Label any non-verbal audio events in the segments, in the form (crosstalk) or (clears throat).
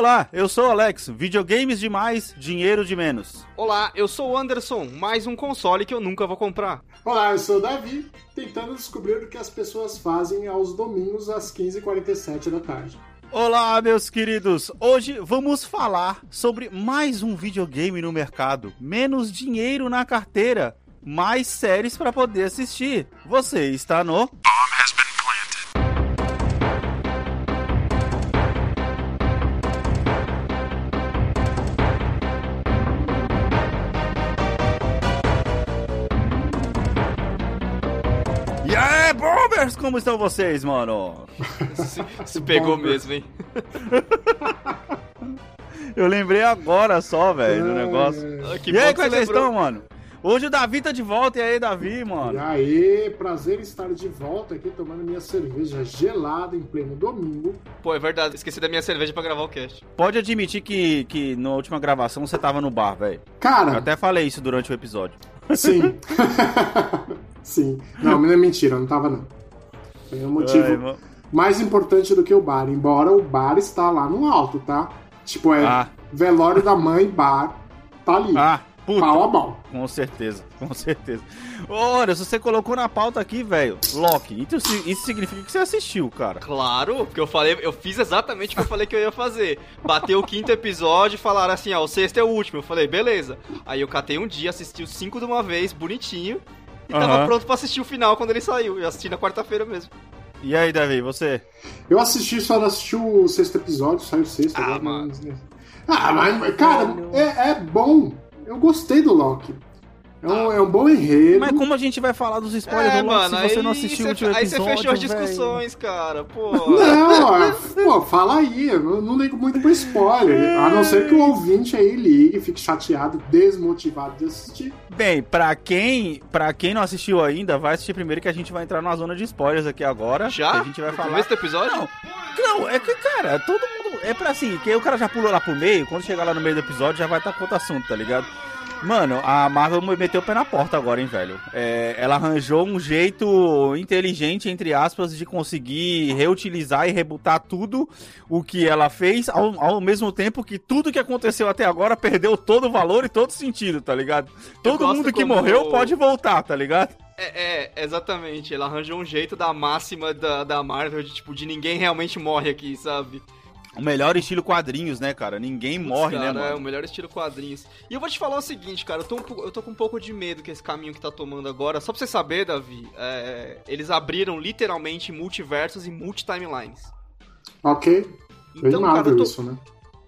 Olá, eu sou o Alex. Videogames de mais, dinheiro de menos. Olá, eu sou o Anderson. Mais um console que eu nunca vou comprar. Olá, eu sou o Davi, tentando descobrir o que as pessoas fazem aos domingos às 15h47 da tarde. Olá, meus queridos! Hoje vamos falar sobre mais um videogame no mercado. Menos dinheiro na carteira, mais séries para poder assistir. Você está no. Como estão vocês, mano? Se, se pegou mesmo, hein? (laughs) Eu lembrei agora só, velho, do negócio. Ah, que e aí, bom como é que você vocês estão, mano? Hoje o Davi tá de volta, e aí, Davi, E mano? aí, prazer em estar de volta aqui tomando minha cerveja gelada em pleno domingo. Pô, é verdade. Esqueci da minha cerveja pra gravar o cast. Pode admitir que, que na última gravação você tava no bar, velho. Eu Cara, até falei isso durante o episódio. sim. (laughs) (laughs) sim. Não, não é mentira, eu não tava não. Tem um motivo Ai, mano. mais importante do que o bar, embora o bar está lá no alto, tá? Tipo, é Ah, velório da mãe, bar, tá ali. ah, puta. Pau a pau. Com certeza, com certeza. Olha, se você colocou na pauta aqui, velho, Loki, isso, isso significa que você assistiu, cara. Claro, porque eu falei, eu fiz exatamente o que eu falei que eu ia fazer. Bateu o quinto episódio e falaram assim, ó, o sexto é o último. Eu falei, beleza. Aí eu catei um dia, assisti os cinco de uma vez, bonitinho. E tava Aham. pronto pra assistir o final quando ele saiu. Eu assisti na quarta-feira mesmo. E aí, Davi, você? Eu assisti, só não assisti o sexto episódio, saiu o sexto. Ah, agora, mano. mas- Ah, mas, cara, é, é bom. Eu gostei do Loki. É um, é um bom enredo. Mas como a gente vai falar dos spoilers é, do mano, se você aí não assistiu o último Aí episódio, você fechou as discussões, cara. Pô. Não, é, pô, fala aí. Eu não, ligo muito pro spoiler. A não ser que o ouvinte aí ligue, fique chateado, desmotivado de assistir. Bem, pra quem, pra quem não assistiu ainda, vai assistir primeiro que a gente vai entrar numa zona de spoilers aqui agora. Já? que A gente vai No falar. começo do episódio? Não, não, é que, cara, todo mundo. É pra assim, que aí o cara já pulou lá pro meio, quando chegar lá no meio do episódio já vai estar com outro assunto, tá ligado? Mano, a Marvel meteu o pé na porta agora, hein, velho. É, ela arranjou um jeito inteligente, entre aspas, de conseguir reutilizar e rebutar tudo o que ela fez, ao, ao mesmo tempo que tudo que aconteceu até agora perdeu todo o valor e todo sentido, tá ligado? Todo mundo que morreu pode voltar, tá ligado? É, é, exatamente. Ela arranjou um jeito da máxima da, da Marvel de, tipo, de ninguém realmente morre aqui, sabe? O melhor estilo quadrinhos, né, cara? Ninguém morre, Cara, né, É o mano? melhor estilo quadrinhos. E eu vou te falar o seguinte, cara, eu tô, um pouco- eu tô com um pouco de medo que esse caminho que tá tomando agora. Só pra você saber, Davi, é, eles abriram literalmente multiversos e multi-timelines. Ok? Bem Então, cara, Marvel eu tô, isso, né?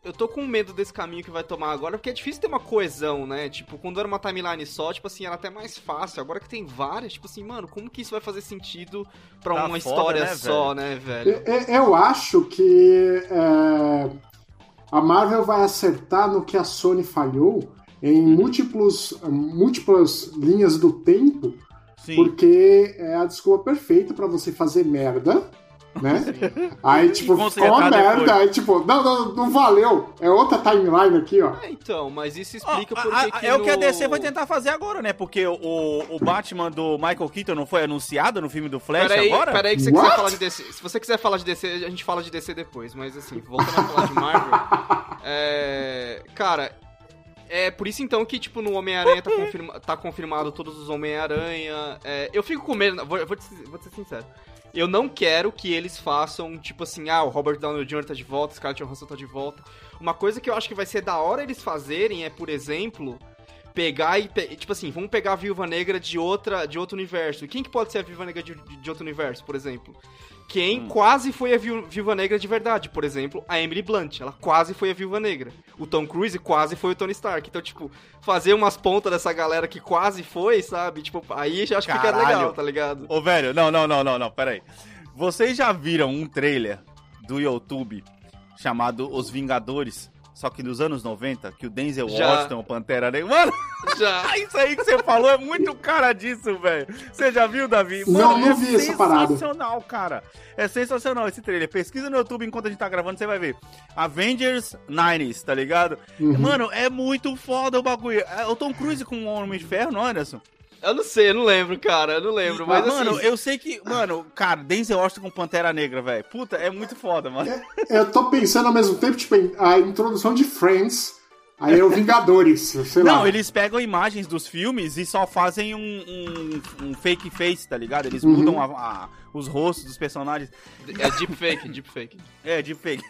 Eu tô com medo desse caminho que vai tomar agora, porque é difícil ter uma coesão, né? Tipo, quando era uma timeline só, tipo assim, era até mais fácil. Agora que tem várias, tipo assim, mano, como que isso vai fazer sentido pra Tá uma foda, história né, só, né, velho? Eu, eu acho que é, a Marvel vai acertar no que a Sony falhou em múltiplos, múltiplas linhas do tempo, Sim. porque é a desculpa perfeita pra você fazer merda, né? Aí, tipo, ficou uma merda, depois. aí, tipo, não, não, não valeu. É outra timeline aqui, ó. É, então, mas isso explica a- por a- que é o que a no- DC vai tentar fazer agora, né? Porque o, o Batman do Michael Keaton não foi anunciado no filme do Flash Peraí, agora? peraí que você What? quiser falar de DC. Se você quiser falar de DC, a gente fala de DC depois. Mas assim, voltando a falar de Marvel. (laughs) é, cara, é por isso então que, tipo, no Homem-Aranha tá, confirma- tá confirmado todos os Homem-Aranha. É, eu fico com medo, vou, vou, te, vou te ser sincero. Eu não quero que eles façam, tipo assim, ah, o Robert Downey Jr. tá de volta, Scarlett Johansson tá de volta. Uma coisa que eu acho que vai ser da hora eles fazerem é, por exemplo, pegar e. Tipo assim, vamos pegar a Viúva Negra de, outra, de outro universo. E quem que pode ser a Viúva Negra de, de- outro universo, por exemplo? Quem Hum. quase foi a Viú- Viúva Negra de verdade. Por exemplo, a Emily Blunt. Ela quase foi a Viúva Negra. O Tom Cruise quase foi o Tony Stark. Então, tipo, fazer umas pontas dessa galera que quase foi, sabe? Tipo, aí já acho que fica legal, tá ligado? Ô, velho, não, não, não, não, não, peraí. Vocês já viram um trailer do YouTube chamado Os Vingadores? Só que nos anos 90, que o Denzel Já. Washington, o Pantera Negra... Mano, (laughs) Já. (laughs) isso aí que você falou é muito cara disso, velho. Você já viu, Davi? Não, Mano, não é vi essa parada. sensacional, cara. É sensacional esse trailer. Pesquisa no YouTube enquanto a gente tá gravando, você vai ver. Avengers 90s, tá ligado? Uhum. Mano, é muito foda o bagulho. É o Tom Cruise com o Homem de Ferro, não, Anderson? Eu não sei, eu não lembro, cara. Eu não lembro. Mas, mano, assim, eu sei que. Mano, cara, Denzel Washington com Pantera Negra, velho. Puta, é muito foda, mano. Eu tô pensando ao mesmo tempo, tipo, a introdução de Friends, aí é o Vingadores, sei lá. Não, eles pegam imagens dos filmes e só fazem um, um, um fake face, tá ligado? Eles mudam a- a- os rostos dos personagens. é deepfake, deepfake. É, de fake.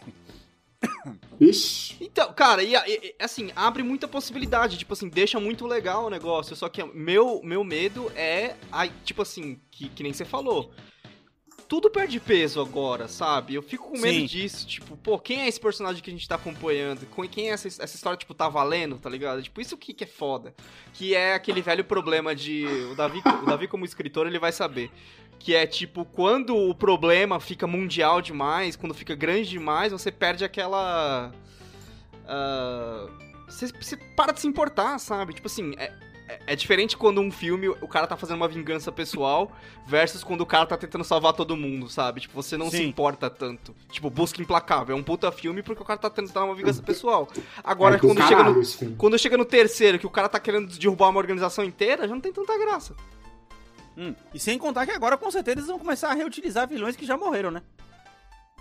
Ixi. Então, cara, e, e- assim, abre muita possibilidade, tipo assim, deixa muito legal o negócio, só que meu, meu medo é, ai, tipo assim, que, que nem você falou, tudo perde peso agora, sabe? Eu fico com medo Sim. disso, tipo, pô, quem é esse personagem que a gente tá acompanhando? Com- Quem é essa, essa história, tipo, tá valendo, tá ligado? Tipo, isso que, que é foda, que é aquele velho problema de, o Davi, o Davi como escritor, ele vai saber, que é tipo, quando o problema fica mundial demais, quando fica grande demais, você perde aquela. ah, você, você para de se importar, sabe? Tipo assim, é, é- é diferente quando um filme o cara tá fazendo uma vingança pessoal versus quando o cara tá tentando salvar todo mundo, sabe? Tipo, você não se Sim. importa tanto. Tipo, Busca Implacável é um puta filme porque o cara tá tentando dar uma vingança pessoal. Agora, é do quando chega no. Quando chega no terceiro, que o cara tá querendo derrubar uma organização inteira, já não tem tanta graça. Hum, E sem contar que agora, com certeza, eles vão começar a reutilizar vilões que já morreram, né?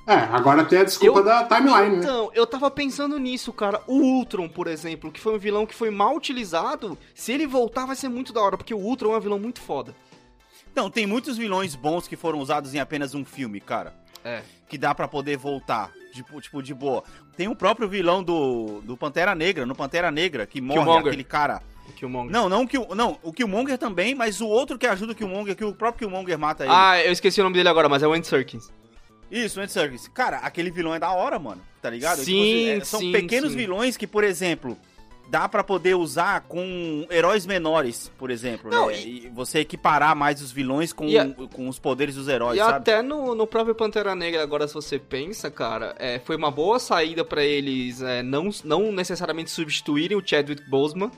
É, agora tem a desculpa Eu- da timeline, né? Então, eu tava pensando nisso, cara. O Ultron, por exemplo, que foi um vilão que foi mal utilizado, se ele voltar vai ser muito da hora, porque o Ultron é um vilão muito foda. Então, tem muitos vilões bons que foram usados em apenas um filme, cara. É. Que dá pra poder voltar, tipo, tipo, de boa. Tem o próprio vilão do, do Pantera Negra, no Pantera Negra, que morre Killmonger. aquele cara. O Killmonger. Não, não, o Kill- não, o Killmonger também, mas o outro que ajuda o Killmonger, que o próprio Killmonger mata ele. Ah, eu esqueci o nome dele agora, mas é o Andy Serkins. Isso, Andy Serkis. Cara, aquele vilão é da hora, mano. Tá ligado? Sim, é, são sim, pequenos sim. vilões que, por exemplo, dá pra poder usar com heróis menores, por exemplo. Não, né? E... você equiparar mais os vilões com, E a- com os poderes dos heróis, E sabe? até no, no próprio Pantera Negra, agora se você pensa, cara, é, foi uma boa saída pra eles é, não, não necessariamente substituírem o Chadwick Boseman.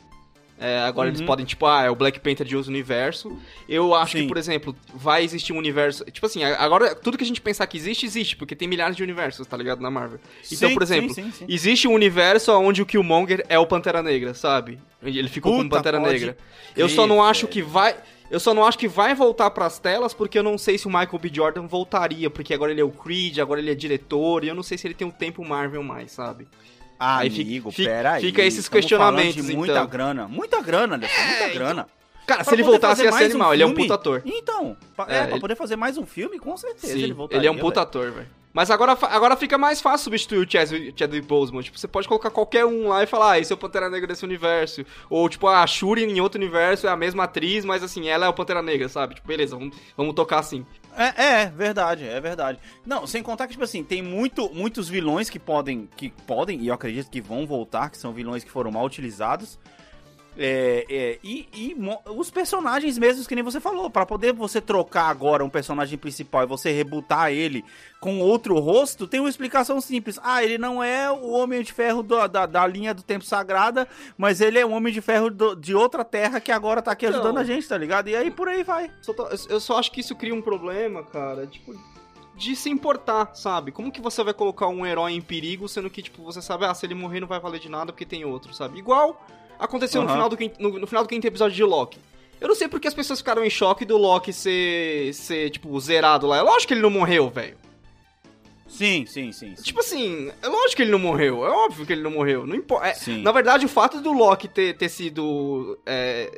É, agora eles Uhum. podem, tipo, ah, é o Black Panther de outro universo. Eu acho que, Sim. por exemplo, vai existir um universo. Tipo assim, agora tudo que a gente pensar que existe, existe, porque tem milhares de universos, tá ligado? Na Marvel. Então, Sim, por exemplo, sim, sim, existe um universo onde o Killmonger é o Pantera Negra, sabe? Ele ficou como Puta, Pantera pode Negra. Eu só não acho que vai. Eu só não acho que vai voltar pras telas, porque eu não sei se o Michael B. Jordan voltaria, porque agora ele é o Creed, agora ele é diretor, e eu não sei se ele tem um tempo Marvel mais, sabe? Ah, Aí amigo, fica- fica esses questionamentos, de muita então. grana. Muita grana, Anderson, muita então. grana. Cara, Pra se ele voltasse ia ser mais um animal, ele é um puta ator. Então, pra, É, é, pra ele- poder fazer mais um filme, com certeza Sim, ele ele, voltaria. é um puta ator, velho. Mas agora, agora fica mais fácil substituir o Chadwick, Chadwick Boseman. Tipo, você pode colocar qualquer um lá e falar, ah, esse é o Pantera Negra desse universo. Ou, tipo, ah, a Shuri em outro universo é a mesma atriz, mas assim, ela é o Pantera Negra, sabe? Tipo, beleza, vamos, vamos tocar assim. É, é, verdade, é verdade. Não, sem contar que, tipo assim, tem muito, muitos vilões que podem, que podem, e eu acredito que vão voltar, que são vilões que foram mal utilizados. É, é, e e os personagens mesmos, que nem você falou, pra poder você trocar agora um personagem principal e você rebutar ele com outro rosto, tem uma explicação simples. Ah, ele não é o Homem de Ferro do- da, da linha do Tempo Sagrada, mas ele é um Homem de Ferro do- de outra terra que agora tá aqui ajudando Não. a gente, tá ligado? E aí por aí vai. Eu só acho que isso cria um problema, cara, tipo, de se importar, sabe? Como que você vai colocar um herói em perigo, sendo que, tipo, você sabe, ah, se ele morrer não vai valer de nada porque tem outro, sabe? Igual aconteceu no, Aham. final do, quinto- no, no final do quinto episódio de Loki. Eu não sei porque as pessoas ficaram em choque do Loki ser, ser tipo, zerado lá. É lógico que ele não morreu, velho. Sim, sim, sim. sim. Tipo assim, é lógico que ele não morreu. É óbvio que ele não morreu. Não importa. É, na verdade, o fato do Loki ter, ter sido é,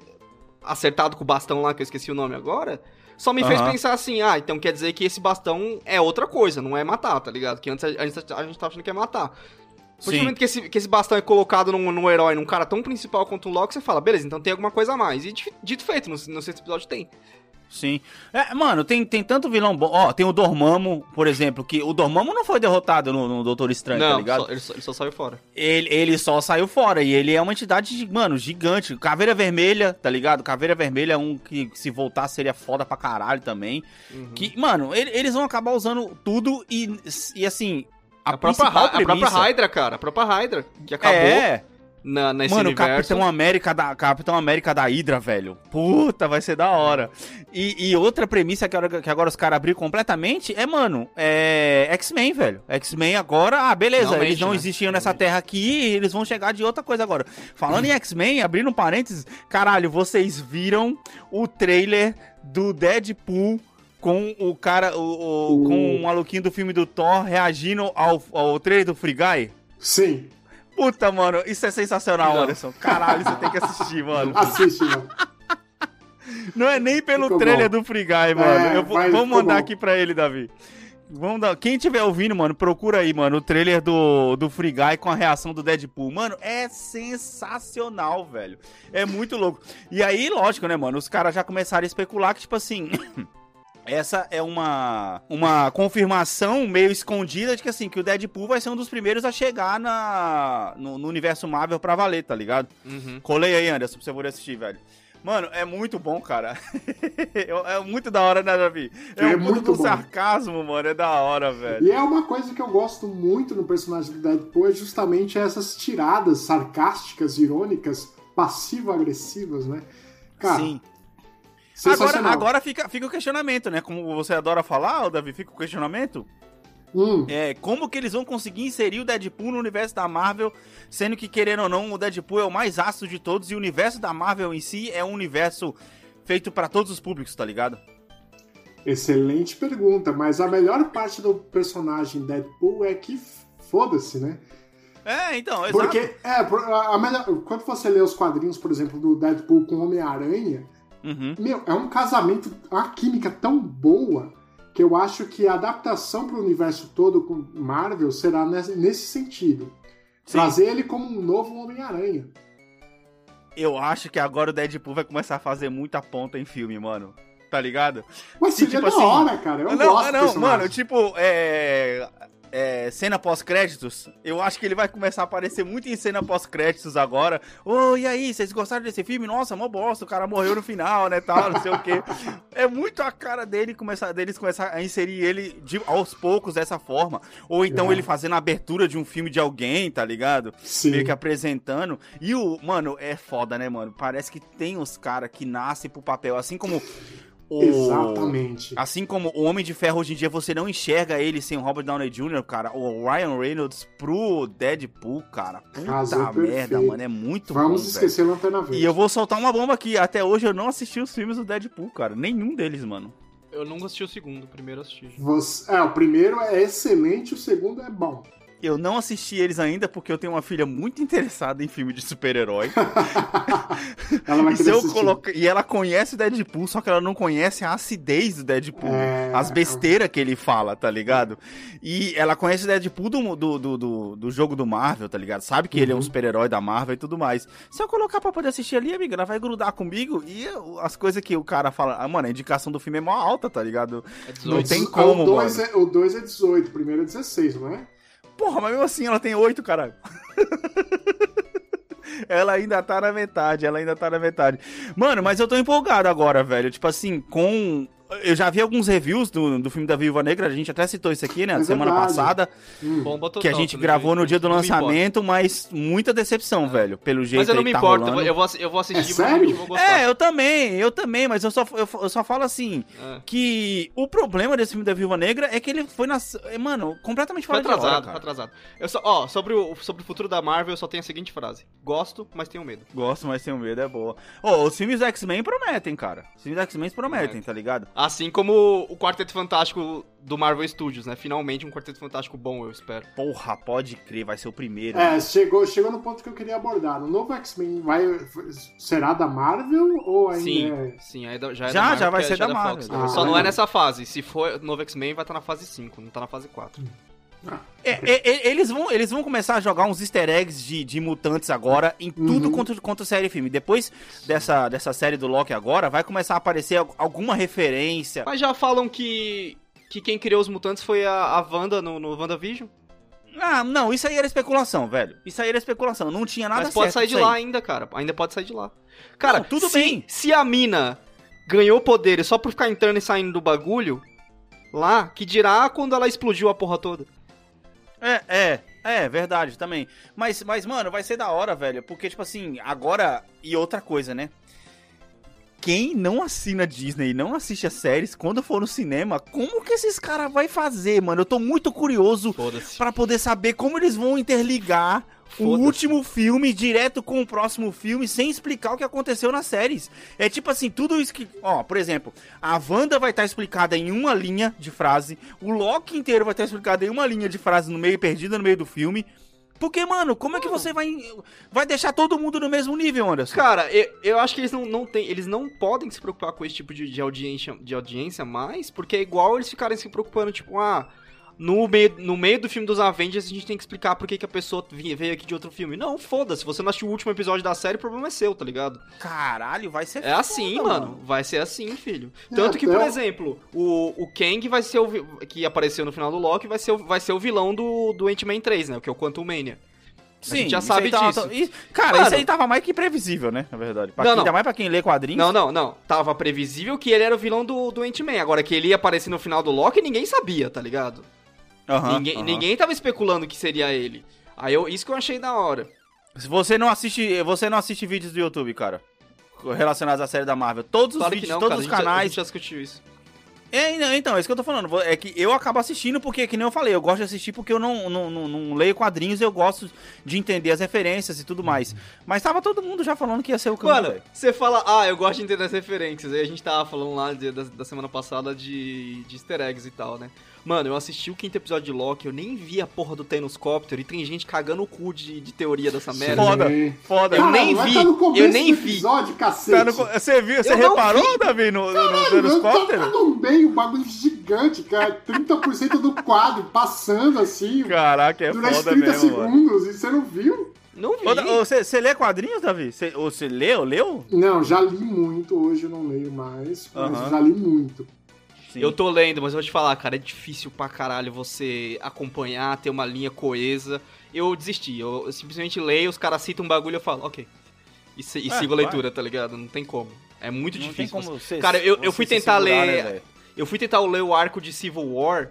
acertado com o bastão lá, que eu esqueci o nome agora, só me fez Aham. pensar assim, ah, então quer dizer que esse bastão é outra coisa, não é matar, tá ligado? Que antes a, a, gente- a gente tava achando que é matar. Partir do momento que esse, que esse bastão é colocado num, num herói, num cara tão principal quanto o Loki, você fala, beleza, então tem alguma coisa a mais. E dito, feito, no, no sexto episódio tem. Sim. É, mano, tem, tem tanto vilão bom. Ó, tem o Dormammu, por exemplo, que o Dormammu não foi derrotado no, no Doutor Estranho, tá não, ligado? só- ele, só, ele só saiu fora. Ele, ele só saiu fora e ele é uma entidade, mano, gigante. Caveira Vermelha, tá ligado? Caveira Vermelha é um que se voltar seria foda pra caralho também. Uhum. Que, mano, ele- eles vão acabar usando tudo e, e assim. A, A, própria, a própria Hydra, cara, a própria Hydra, que acabou. É. na, nesse Mano, o universo. Capitão América da Capitão América da Hydra, velho. Puta, vai ser da hora. E, e outra premissa que agora, que agora os caras abriram completamente é, mano, é X-Men, velho. X-Men agora, ah, beleza, eles não né? existiam nessa terra aqui, eles vão chegar de outra coisa agora. Falando em X-Men, abrindo um parênteses, caralho, vocês viram o trailer do Deadpool com o cara, o, o- O- com o maluquinho do filme do Thor reagindo ao, ao trailer do Free Guy? Sim. Puta, mano, isso é sensacional, Não. Anderson. Caralho, você tem que assistir, (laughs) mano. Assiste, mano. Não é nem pelo Ficou trailer bom. do Free Guy, mano. Eu vou, vai, vamos mandar bom. aqui pra ele, Davi. Vamos dar... Quem tiver ouvindo, mano, procura aí, mano, o trailer do, do Free Guy com a reação do Deadpool. Mano, é sensacional, velho. É muito louco. E aí, lógico, né, mano, os caras já começaram a especular que, tipo assim... (clears throat) Essa é uma, uma confirmação meio escondida de que, assim, que o Deadpool vai ser um dos primeiros a chegar na, no, no universo Marvel pra valer, tá ligado? Uhum. Colei aí, Anderson, pra você poder assistir, velho. Mano, é muito bom, cara. (laughs) é muito da hora, né, Davi? É, É um muito do sarcasmo, mano. É da hora, velho. E é uma coisa que eu gosto muito no personagem do Deadpool, é justamente essas tiradas sarcásticas, irônicas, passivo-agressivas, né? Cara, Sim. Agora, agora fica, fica o questionamento, né? Como você adora falar, Davi, fica o questionamento. Hum, É, como que eles vão conseguir inserir o Deadpool no universo da Marvel, sendo que, querendo ou não, o Deadpool é o mais ácido de todos e o universo da Marvel em si é um universo feito pra todos os públicos, tá ligado? excelente pergunta, mas a melhor parte do personagem Deadpool é que foda-se, né? É, então, exato. Porque, é, a melhor, quando você lê os quadrinhos, por exemplo, do Deadpool com Homem-Aranha, Uhum. Meu, é um casamento, uma química tão boa que eu acho que a adaptação para o universo todo com Marvel será nesse, sentido. Sim. Trazer ele como um novo Homem-Aranha. Eu acho que agora o Deadpool vai começar a fazer muita ponta em filme, mano. Tá ligado? Mas seria tipo da assim, hora, cara. Eu não, gosto não, mano, tipo, é. É, cena pós-créditos, eu acho que ele vai começar a aparecer muito em cena pós-créditos agora. Ô, e aí, vocês gostaram desse filme? Nossa, mó bosta, o cara morreu no final, né, tal, não sei o quê. (laughs) É muito a cara dele começar, deles começar a inserir ele de- aos poucos dessa forma. Ou então ele fazendo a abertura de um filme de alguém, tá ligado? Sim. meio que apresentando. E o, mano, é foda, né, mano? Parece que tem os caras que nascem pro papel, assim como o Exatamente. Assim como o Homem de Ferro hoje em dia você não enxerga ele sem o Robert Downey Jr., cara, o Ryan Reynolds pro Deadpool, cara. Puta Casou merda, perfeito. mano, é muito Vamos bom, esquecer Lanterna velho. Verde. E eu vou soltar uma bomba aqui, até hoje eu não assisti os filmes do Deadpool, cara, nenhum deles, mano. Eu nunca assisti o segundo, o primeiro eu assisti. Você- É, o primeiro é excelente, o segundo é bom. Eu não assisti eles ainda porque eu tenho uma filha muito interessada em filme de super-herói. (laughs) Ela vai E, se eu assistir. coloca... e ela conhece o Deadpool, só que ela não conhece a acidez do Deadpool. É. As besteiras que ele fala, tá ligado? E ela conhece o Deadpool do, do, do, do, do jogo do Marvel, tá ligado? Sabe que ele é um Uhum. super-herói da Marvel e tudo mais. Se eu colocar pra poder assistir ali, amiga, ela vai grudar comigo e eu- as coisas que o cara fala. Ah, mano, a indicação do filme é mó alta, tá ligado? É Não 18. tem O como, dois mano. é, o 2 é 18, o primeiro é 16, não é? Porra, mas mesmo assim ela tem oito, caralho. (laughs) Ela ainda tá na metade, ela ainda tá na metade. Mano, mas eu tô empolgado agora, velho. Tipo assim, com. Eu já vi alguns reviews do, do filme da Viúva Negra, a gente até citou isso aqui, né? É semana verdade. passada, Hum. Que a gente pelo gravou no dia do lançamento, mas muita decepção, velho. Pelo jeito Mas eu não me que tá importo, rolando. eu vou, eu vou assistir É sério? vou gostar. É, eu também, eu também, mas eu só, eu, eu só falo assim, É. que o problema desse filme da Viúva Negra é que ele foi na... é, Mano, completamente Foi fora de hora, atrasado, atrasado. Eu só, ó, sobre o, sobre o futuro da Marvel, eu só tenho a seguinte frase. Gosto, mas tenho medo. Gosto, mas tenho medo, é boa. Ô, os filmes do X-Men prometem, cara. Os filmes X-Men prometem, Prometem. tá ligado? Assim como o Quarteto Fantástico do Marvel Studios, né? Finalmente um Quarteto Fantástico bom, eu espero. Porra, pode crer, vai ser o primeiro. É, chegou, chegou no ponto que eu queria abordar. O novo X-Men vai, será da Marvel ou ainda Sim, é... sim, aí da- já é Já, da Marvel, já vai porque ser é da Marvel. Fox, né? Ah, Só não legal. é nessa fase. Se for novo X-Men, vai estar na fase 5, não tá na fase 4. É, é, é, eles, vão, eles vão começar a jogar uns easter eggs de, de mutantes agora em tudo Uhum. quanto, quanto série e filme. Depois dessa, dessa série do Loki agora, vai começar a aparecer al- alguma referência. Mas já falam que, que quem criou os mutantes foi a, a Wanda no, no WandaVision. Ah, não, isso aí era especulação, velho. Isso aí era especulação. Não tinha nada Mas pode sair de lá ainda, cara. Ainda pode sair de lá. Cara, Não, tudo se, bem. Se a mina ganhou poderes só por ficar entrando e saindo do bagulho, lá, que dirá quando ela explodiu a porra toda. É, é, É, verdade, também. Mas, mas, mano, vai ser da hora, velho. Porque, tipo assim, agora. E outra coisa, né? Quem não assina Disney e não assiste as séries, quando for no cinema, como que esses caras vai fazer, mano? Eu tô muito curioso pra poder saber como eles vão interligar o último filme direto com o próximo filme sem explicar o que aconteceu nas séries. É tipo assim, tudo isso que. Ó, por exemplo, a Wanda vai estar explicada em uma linha de frase, o Loki inteiro vai estar explicado em uma linha de frase no meio, perdida no meio do filme. Porque, mano, como é que você vai, vai deixar todo mundo no mesmo nível, Anderson? Cara, eu, eu acho que eles não, não tem, eles não podem se preocupar com esse tipo de, de audiência, de audiência mais, porque é igual eles ficarem se preocupando, tipo, ah, no meio, no meio do filme dos Avengers a gente tem que explicar por que, que a pessoa veio aqui de outro filme. Não, foda-se, você não assistiu o último episódio da série, o problema é seu, tá ligado? Caralho, vai ser É assim, foda, mano. Vai ser assim, filho. Tanto que, por eu- exemplo, o, o Kang vai ser o. que apareceu no final do Loki, vai ser o, vai ser o vilão do, do Ant-Man 3, né? Que é o Quantum Mania. Sim, gente já sabe tava- disso. e- cara, Mano. isso aí tava mais que previsível, né? Na verdade. Pra Não, quem, não. Ainda mais pra quem lê quadrinhos. Não, não, não. Tava previsível que ele era o vilão do, do Ant-Man. Agora que ele ia aparecer no final do Loki, ninguém sabia, tá ligado? Aham, ninguém, aham. ninguém tava especulando que seria ele. Aí eu, isso que eu achei da hora. Se você não assiste, você não assiste vídeos do YouTube, cara, relacionados à série da Marvel. Todos os Claro que vídeos, não, todos cara. os a gente já- a canais. gente já discutiu isso. É, então, é isso que eu tô falando. É que eu acabo assistindo porque, que nem eu falei, eu gosto de assistir porque eu não, não, não, não leio quadrinhos, eu gosto de entender as referências e tudo mais. Mas tava todo mundo já falando que ia ser o caminho, Mano, você fala, ah, eu gosto de entender as referências. Aí a gente tava falando lá de- da, da semana passada de, de easter eggs e tal, né? Mano, eu assisti o quinto episódio de Loki, eu nem vi a porra do Thanoscóptero e tem gente cagando o cu de, de teoria dessa merda. Foda, foda. Eu Cara, nem vai vi, tá eu nem vi. episódio, cacete. Tá no você viu, você Eu reparou, vi. Davi, no, no, no Eu Thanoscóptero? tava no meio, um bagulho gigante, cara. 30% do quadro passando assim Caraca, é durante foda 30 mesmo, mano. segundos. E você não viu? Não vi. Você você lê quadrinhos, Davi? Você, ou você leu, leu? Não, já li muito. Hoje eu não leio mais, mas Aham. já li muito. Sim. Eu tô lendo, mas eu vou te falar, cara, é difícil pra caralho você acompanhar, ter uma linha coesa. Eu desisti, eu, eu simplesmente leio, os caras citam um bagulho e eu falo, ok. E, se- e É, sigo a leitura, tá ligado? Não tem como. É muito Não difícil. tem como você- você- Cara, eu- eu fui tentar segurar, ler- né? Eu fui tentar ler o arco de Civil War.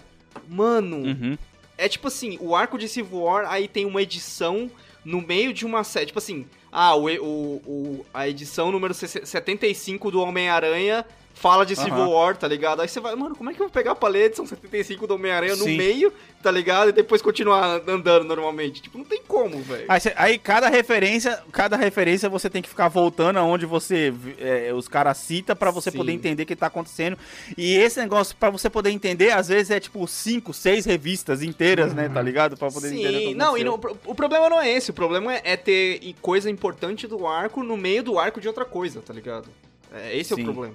Mano, Uhum. é tipo assim, o arco de Civil War, aí tem uma edição no meio de uma série. Tipo assim, ah, o, o, o- a edição número 75 do Homem-Aranha fala de Civil Aham. War, tá ligado? Aí você vai, mano, como é que eu vou pegar a edição 75 do Homem-Aranha no meio, tá ligado? E depois continuar andando normalmente? Tipo, não tem como, velho. Aí, aí cada referência, cada referência você tem que ficar voltando aonde você é, os caras cita pra você Sim. poder entender o que tá acontecendo. E esse negócio pra você poder entender, às vezes é tipo cinco, seis revistas inteiras, né, tá ligado? Pra poder entender. Sim, não, e não, o pro- o problema não é esse, o problema é, é ter coisa importante do arco no meio do arco de outra coisa, tá ligado? É, esse é Sim. o problema.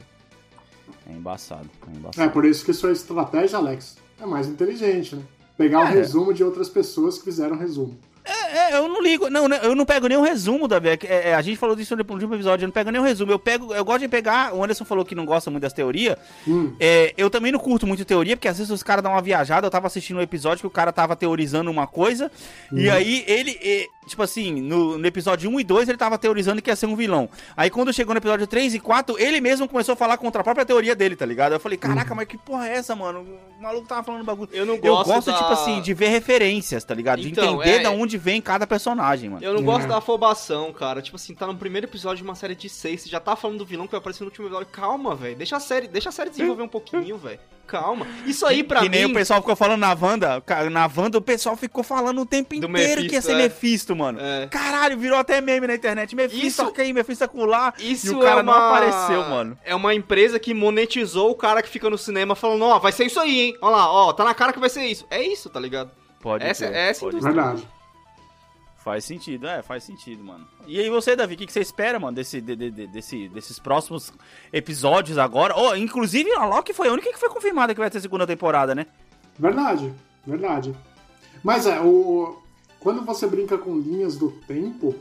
É embaçado, é É embaçado. por isso que sua estratégia, Alex, é mais inteligente, né? Pegar o É. resumo de outras pessoas que fizeram o resumo. É, eu não ligo, não, né, eu não pego nem o resumo, Davi. É é, é, a gente falou disso no último episódio, eu não pego nem o resumo. Eu pego, eu gosto de pegar. O Anderson falou que não gosta muito das teorias. Hum, É, eu também não curto muito teoria, porque às vezes os caras dão uma viajada. Eu tava assistindo um episódio que o cara tava teorizando uma coisa, e Uhum. aí ele, é, tipo assim, no, no episódio 1 e 2 ele tava teorizando que ia ser um vilão. Aí quando chegou no episódio 3 e 4, ele mesmo começou a falar contra a própria teoria dele, tá ligado? Eu falei, caraca, mas que porra é essa, mano? O maluco tava falando bagulho. Eu não Eu gosto, gosto, da... tipo assim, de ver referências, tá ligado? De Então, entender é- da onde vem cada personagem, mano. Eu não gosto É. da afobação, cara. Tipo assim, tá no primeiro episódio de uma série de seis, você já tá falando do vilão que vai aparecer no último episódio. Calma, velho. Deixa a série, deixa a série desenvolver um pouquinho, (laughs) velho. Calma. Isso aí pra que nem mim. o pessoal ficou falando na Wanda. Na Wanda o pessoal ficou falando o tempo Do inteiro que ia Mephisto, ser é. Mephisto, mano. É. Caralho, virou até meme na internet. Mephisto Isso- aqui, Mephisto acolá. Isso e o cara é não uma... apareceu, mano. É uma empresa que monetizou o cara que fica no cinema falando, ó, vai ser isso aí, hein? Ó lá, ó, tá na cara que vai ser isso. É isso, tá ligado? Pode Essa- crer, essa pode indústria. verdade. Faz sentido, é, faz sentido, mano. E aí você, Davi, o que, que você espera, mano, desse, de- de- de- desse, desses próximos episódios agora? Oh, inclusive, a Loki foi a única que foi confirmada que vai ter segunda temporada, né? Verdade, verdade. Mas é, o... quando você brinca com linhas do tempo,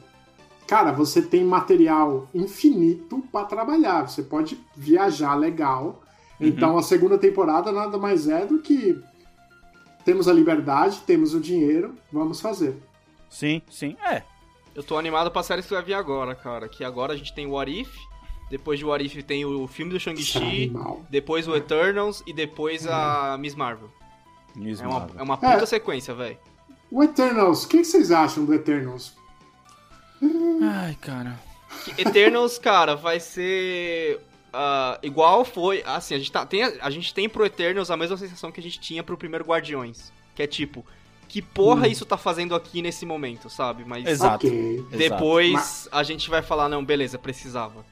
cara, você tem material infinito pra trabalhar. Você pode viajar legal. Então a segunda temporada nada mais é do que temos a liberdade, temos o dinheiro, vamos fazer. Sim, sim, é. Eu tô animado pra série que vai vir agora, cara. Que agora a gente tem o What If, depois de What If tem o filme do é Shang-Chi, animal. depois o Eternals e depois a Miss Marvel. Miss É uma, Marvel. é uma puta É. sequência, velho. O Eternals, o que vocês acham do Eternals? Ai, cara. Eternals, cara, vai ser uh, igual foi. Assim, a gente, tá, tem, a gente tem pro Eternals a mesma sensação que a gente tinha pro primeiro Guardiões. Que é tipo, que porra hum. isso tá fazendo aqui nesse momento, sabe? Mas Exato. Okay. depois Mas... a gente vai falar, não, beleza, precisava.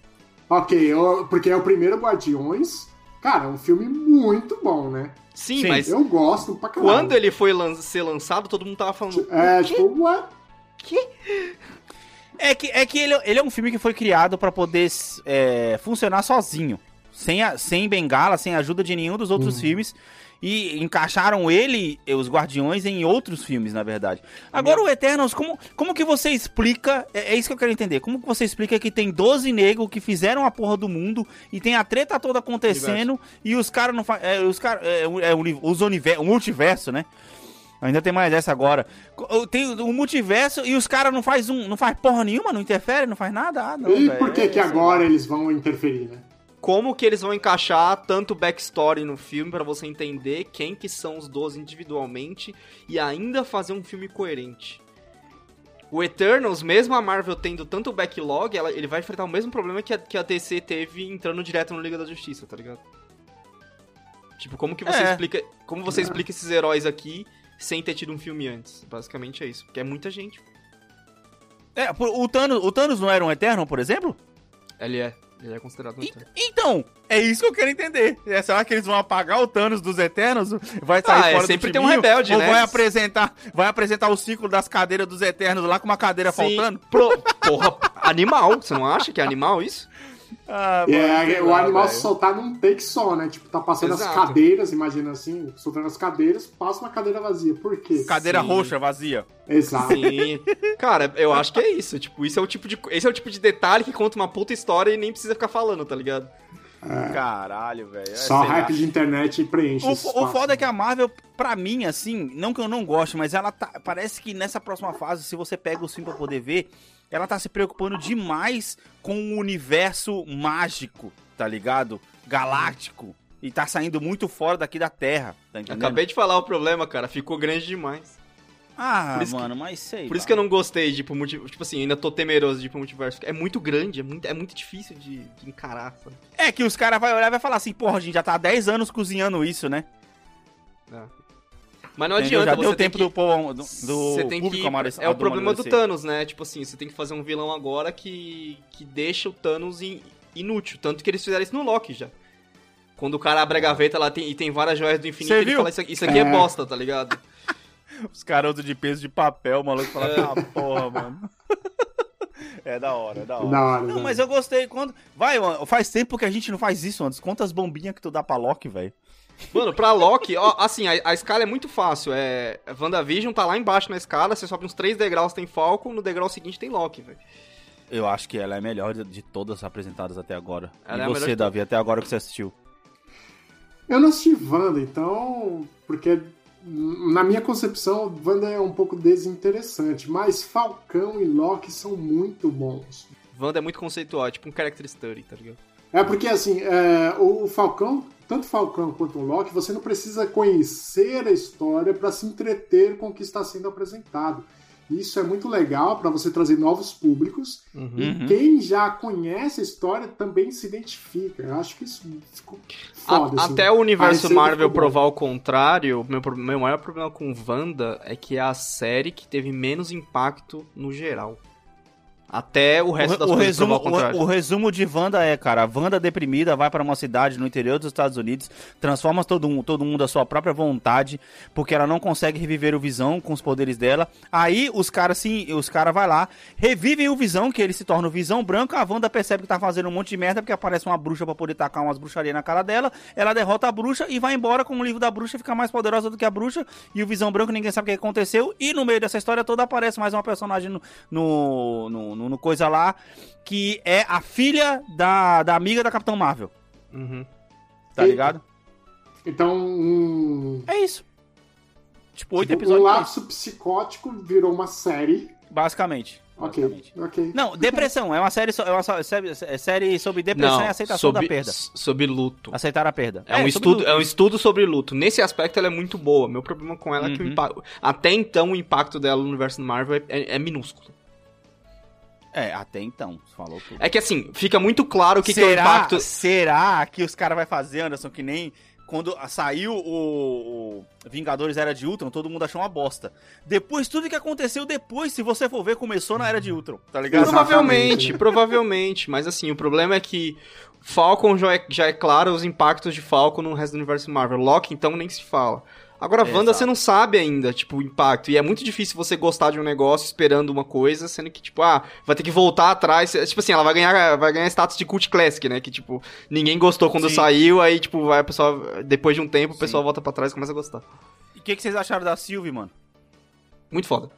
Ok, porque é o primeiro Guardiões. Cara, é um filme muito bom, né? Sim, Sim, mas. Eu gosto pra caralho. Quando ele foi lan ser lançado, todo mundo tava falando. É, tipo, what? Que? É que, é que ele, ele é um filme que foi criado para poder é, funcionar sozinho. Sem, a, sem bengala, sem ajuda de nenhum dos outros uhum. filmes. E encaixaram ele, os Guardiões, em outros filmes, na verdade. Agora, o Eternals, como, como que você explica? É, é, isso que eu quero entender. Como que você explica que tem 12 negros que fizeram a porra do mundo e tem a treta toda acontecendo universo. e os caras não fazem. É, os caras. É, é, os universo, o multiverso, né? Ainda tem mais essa agora. Tem o multiverso e os caras não faz um, não faz porra nenhuma, não interfere, não faz nada. Ah, não, e véio, por que é, que agora eles vão interferir, né? Como que eles vão encaixar tanto backstory no filme para você entender quem que são os 12 individualmente e ainda fazer um filme coerente. O Eternals, mesmo a Marvel tendo tanto backlog, ela, ele vai enfrentar o mesmo problema que a, que a DC teve entrando direto no Liga da Justiça, tá ligado? Tipo, como que você é. explica, como você é. explica esses heróis aqui sem ter tido um filme antes. Basicamente é isso, porque é muita gente. É, o Thanos, o Thanos não era um Eterno, por exemplo? Ele é. Ele é considerado um Eterno. Então, é isso que eu quero entender. É, será que eles vão apagar o Thanos dos Eternos? Vai sair ah, é, fora é, sempre tem um rebelde, ou né? vai apresentar, vai apresentar o ciclo das cadeiras dos Eternos lá com uma cadeira Sim. faltando? Pro... Porra, animal. Você não acha que é animal isso? Ah, é, o lá, animal véio. se soltar num take só, né? Tipo, tá passando Exato. as cadeiras, imagina assim, soltando as cadeiras, passa uma cadeira vazia. Por quê? Cadeira Sim. roxa vazia. Exato. Sim. Cara, eu acho que é isso. Tipo, isso é o tipo de, esse é o tipo de detalhe que conta uma puta história e nem precisa ficar falando, tá ligado? É. Caralho, velho. É, Só hype de internet preenche. O, o foda é que a Marvel, pra mim, assim, não que eu não goste, mas ela tá. Parece que nessa próxima fase, se você pega o sim pra poder ver, ela tá se preocupando demais com o universo mágico, tá ligado? Galáctico. E tá saindo muito fora daqui da Terra, tá entendendo? Acabei de falar o problema, cara. Ficou grande demais. Ah, mano, que, mas sei. Por lá. isso que eu não gostei de tipo, multiverso. Tipo assim, ainda tô temeroso de ir pro multiverso. É muito grande, é muito, é muito difícil de, de encarar. Sabe? É que os caras vão olhar e vai falar assim, porra, a gente já tá há 10 anos cozinhando isso, né? É. Mas não adianta, já deu você tempo que... do, do, do tem público que... É o problema do Thanos, né? Tipo assim, você tem que fazer um vilão agora que, que deixa o Thanos in... inútil. Tanto que eles fizeram isso no Loki já. Quando o cara abre a gaveta lá tem, e tem várias joias do infinito, ele fala, isso aqui, isso aqui é. é bosta, tá ligado? (laughs) Os carotos de peso de papel, o maluco fala, é. ah, porra, mano. (laughs) É da hora, é da hora. Da hora não, mas eu gostei quando. Vai, mano, faz tempo que a gente não faz isso antes. Quantas bombinhas que tu dá pra Loki, velho? Mano, pra Loki, ó, assim, a, a, escala é muito fácil. É, WandaVision tá lá embaixo na escala, você sobe uns três degraus, tem Falcon, no degrau seguinte tem Loki, velho. Eu acho que ela é a melhor de, de todas apresentadas até agora. Ela e é você, Davi, até agora que você assistiu? Eu não assisti Wanda, então. Porque na minha concepção, Wanda é um pouco desinteressante, mas Falcão e Loki são muito bons. Wanda é muito conceitual, é tipo um character study, tá ligado? É porque assim, é, o Falcão, tanto Falcão quanto o Loki, você não precisa conhecer a história para se entreter com o que está sendo apresentado. Isso é muito legal para você trazer novos públicos. Uhum. E quem já conhece a história também se identifica. Eu acho que isso ficou foda. A, assim. Até o universo Marvel provar o contrário, meu, meu maior problema com Wanda é que é a série que teve menos impacto no geral. Até o resto o, das o coisas resumo, o, o, resumo de Wanda é, cara, a Wanda deprimida vai para uma cidade no interior dos Estados Unidos, transforma todo, todo mundo à sua própria vontade, porque ela não consegue reviver o Visão com os poderes dela. Aí os caras sim, os caras vai lá, revivem o Visão, que ele se torna o Visão branco, a Wanda percebe que tá fazendo um monte de merda, porque aparece uma bruxa para poder tacar umas bruxarias na cara dela, ela derrota a bruxa e vai embora com o livro da bruxa, fica mais poderosa do que a bruxa, e o Visão branco ninguém sabe o que aconteceu, e no meio dessa história toda aparece mais uma personagem no, no, no no, no, coisa lá, que é a filha da, da amiga da Capitão Marvel. Uhum. Tá e, ligado? Então. Um... É isso. Tipo, oito tipo, episódios. Um lapso psicótico virou uma série Basicamente. Ok, basicamente. ok. Não, depressão. É uma série, so- é uma so- série, é série sobre depressão e aceitação sobre, da perda. Sobre luto. Aceitar a perda. É, um sobre estudo, luto. é um estudo sobre luto. Nesse aspecto ela é muito boa. Meu problema com ela é que o Uhum. impacto. Até então o impacto dela no universo do Marvel é, é- é minúsculo. É, até então. Falou tudo. É que assim, fica muito claro o que, que é o será, impacto. será que os caras vão fazer, Anderson, que nem quando saiu o, Vingadores Era de Ultron, todo mundo achou uma bosta. Depois, tudo que aconteceu depois, se você for ver, começou na Era de Ultron, tá ligado? Provavelmente, provavelmente. Mas assim, o problema é que Falcon já é, já é claro os impactos de Falcon no resto do universo Marvel. Loki, então, nem se fala. Agora, Exato. Wanda, você não sabe ainda, tipo, o impacto. E é muito difícil você gostar de um negócio esperando uma coisa, sendo que, tipo, ah, vai ter que voltar atrás. Tipo assim, ela vai ganhar, vai ganhar status de cult classic, né? Que, tipo, ninguém gostou quando Sim. saiu, aí, tipo, vai, o pessoal, depois de um tempo, o pessoal volta pra trás e começa a gostar. E o que, que vocês acharam da Sylvie, mano? Muito foda.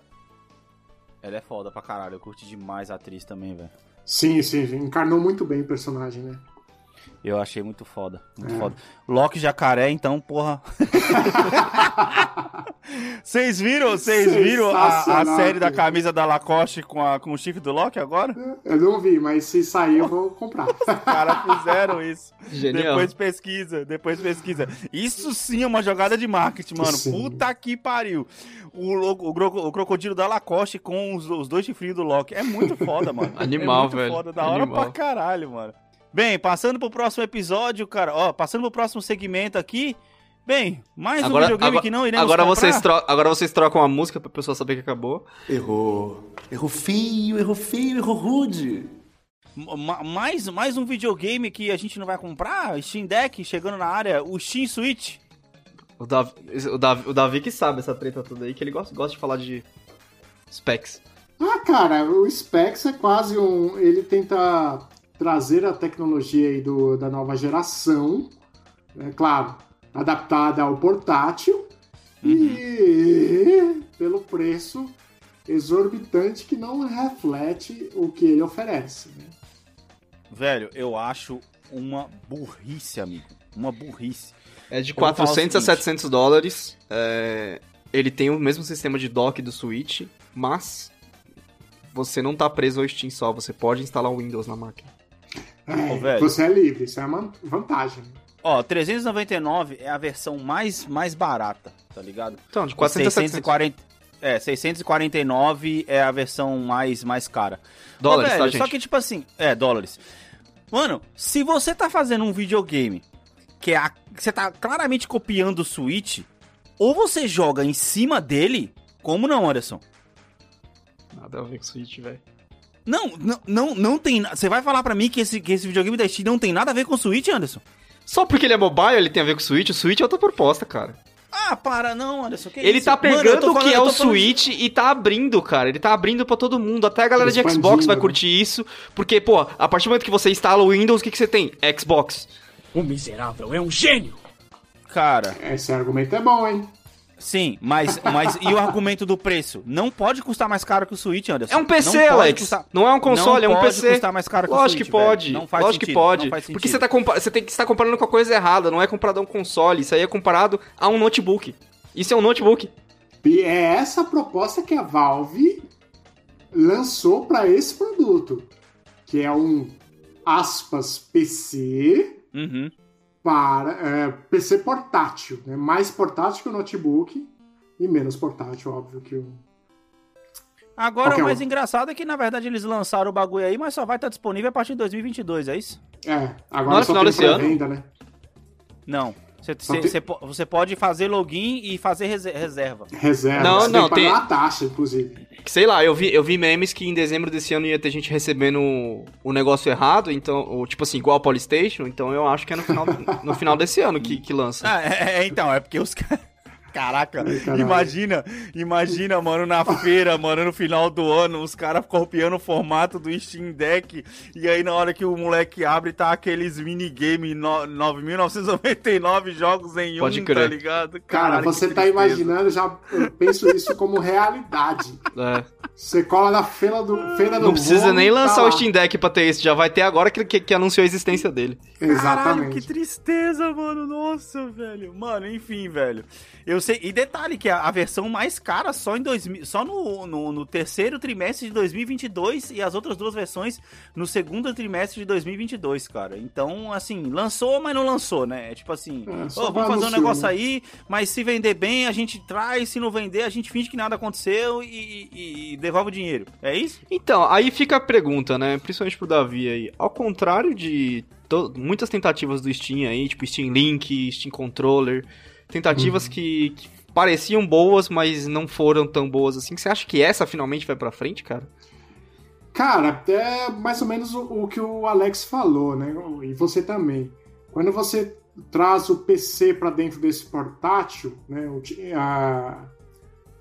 Ela é foda pra caralho, eu curti demais a atriz também, velho. Sim, sim, encarnou muito bem o personagem, né? Eu achei muito foda, muito É. foda. Loki jacaré, então, porra. (laughs) Vocês viram, vocês viram a, a série da camisa da Lacoste com, a, com o chifre do Loki agora? Eu não vi, mas se sair eu vou comprar. Os caras fizeram isso. Genial. Depois pesquisa, depois pesquisa. Isso sim é uma jogada de marketing, mano. Sim. Puta que pariu. O, o, o crocodilo da Lacoste com os, os dois chifrinhos do Loki. É muito foda, mano. (laughs) Animal, é muito velho. foda, da hora Animal. pra caralho, mano. Bem, passando pro próximo episódio, cara. Ó, passando pro próximo segmento aqui. Bem, mais Agora- um videogame agora- que não iremos Agora comprar. vocês, agora vocês trocam a música pra pessoa saber que acabou. Errou. Errou feio, errou feio, errou rude. Ma- mais, mais um videogame que a gente não vai comprar? Steam Deck chegando na área, o Steam Switch. O Davi, o Davi, o Davi que sabe essa treta toda aí, que ele gosta, gosta de falar de specs. Ah, cara, o Specs é quase um. Ele tenta trazer a tecnologia aí do, da nova geração, é claro, adaptada ao portátil e pelo preço exorbitante que não reflete o que ele oferece. Né? Velho, eu acho uma burrice, amigo. Uma burrice. É de Eu vou falar o 400 a seguinte. 700 dólares. é, ele tem o mesmo sistema de dock do Switch, mas você não tá preso ao Steam só, você pode instalar o Windows na máquina. É, você é livre, isso é uma vantagem. Ó, 399 é a versão mais, mais barata, tá ligado? Então, de 400 a 700 640, é, 649 é a versão mais, mais cara. dólares, tá, velho, gente? Só que, tipo assim, é, dólares. Mano, se você tá fazendo um videogame que é a- que você tá claramente copiando o Switch, ou você joga em cima dele, como não, Anderson? Nada a ver com o Switch, velho. Não, não, não, não tem. Você vai falar pra mim que esse, que esse videogame da Steam não tem nada a ver com o Switch, Anderson? Só porque ele é mobile, ele tem a ver com o Switch, o Switch é outra proposta, cara. Ah, para, não, Anderson. que Ele isso? tá Mano, pegando tô o que falando- é o tô falando Switch e tá abrindo, cara. Ele tá abrindo pra todo mundo. Até a galera de Xbox vai né? curtir isso. Porque, pô, a partir do momento que você instala o Windows, o que, que você tem? Xbox. O miserável é um gênio! Cara, Esse argumento é bom, hein? Sim, mas, mas e o (laughs) argumento do preço? Não pode custar mais caro que o Switch, Anderson. É um PC, Não pode Alex. custar- Não é um console, é Não um pode PC. custar mais caro que o Lógico Switch, que pode. velho. Não faz Lógico que sentido, pode. não faz Porque você, tá compa- você tem que estar comparando com a coisa errada. Não é comparado a um console. Isso aí é comparado a um notebook. Isso é um notebook. E é essa a proposta que a Valve lançou para esse produto, que é um aspas PC Uhum. Para é, PC portátil, né? Mais portátil que o notebook e menos portátil, óbvio que o Agora, Qualquer o mais um. engraçado é que, na verdade, eles lançaram o bagulho aí, mas só vai estar disponível a partir de 2022, é isso? é. Agora no só tem pré-venda, né? Não. Você, você, tem- você po- você pode fazer login e fazer rese- reserva. Reserva. Não, você não, tem que tem- pagar uma taxa, inclusive. Sei lá, eu vi, eu vi memes que em dezembro desse ano ia ter gente recebendo o, o negócio errado, então, ou, tipo assim, igual a Polystation, então eu acho que é no final, no final desse ano que, que lança. Ah, é, é, então, é porque os caras. Caraca, Ai, caralho. imagina, imagina, mano, na feira, mano, no final do ano, os caras copiando o formato do Steam Deck, e aí na hora que o moleque abre, tá aqueles minigame no, 9.999 jogos em Pode um, crer. tá ligado? Cara, Caralho, você tá imaginando, já eu penso isso como realidade. É. Você cola na feira do, feira do Não precisa nem tá lançar lá. o Steam Deck pra ter esse, já vai ter agora que, que, que anunciou a existência dele. Caralho, Exatamente. que tristeza, mano. Nossa, velho. Mano, enfim, velho. Eu, Eu sei. E detalhe que a, a versão mais cara só em 2000, só no, no, no terceiro trimestre de 2022 e as outras duas versões no segundo trimestre de 2022, cara. Então, assim, lançou, mas não lançou, né? É tipo assim, É, "Ô, vamos fazer um negócio né? aí, mas se vender bem, a gente traz, se não vender, a gente finge que nada aconteceu e, e- e devolve o dinheiro. É isso? Então, aí fica a pergunta, né? Principalmente pro Davi aí. Ao contrário de to- muitas tentativas do Steam aí, tipo Steam Link, Steam Controller, tentativas que, que pareciam boas, mas não foram tão boas assim. Você acha que essa finalmente vai pra frente, cara? Cara, é mais ou menos o, o que o Alex falou, né? E você também. Quando você traz o PC para dentro desse portátil, né? a-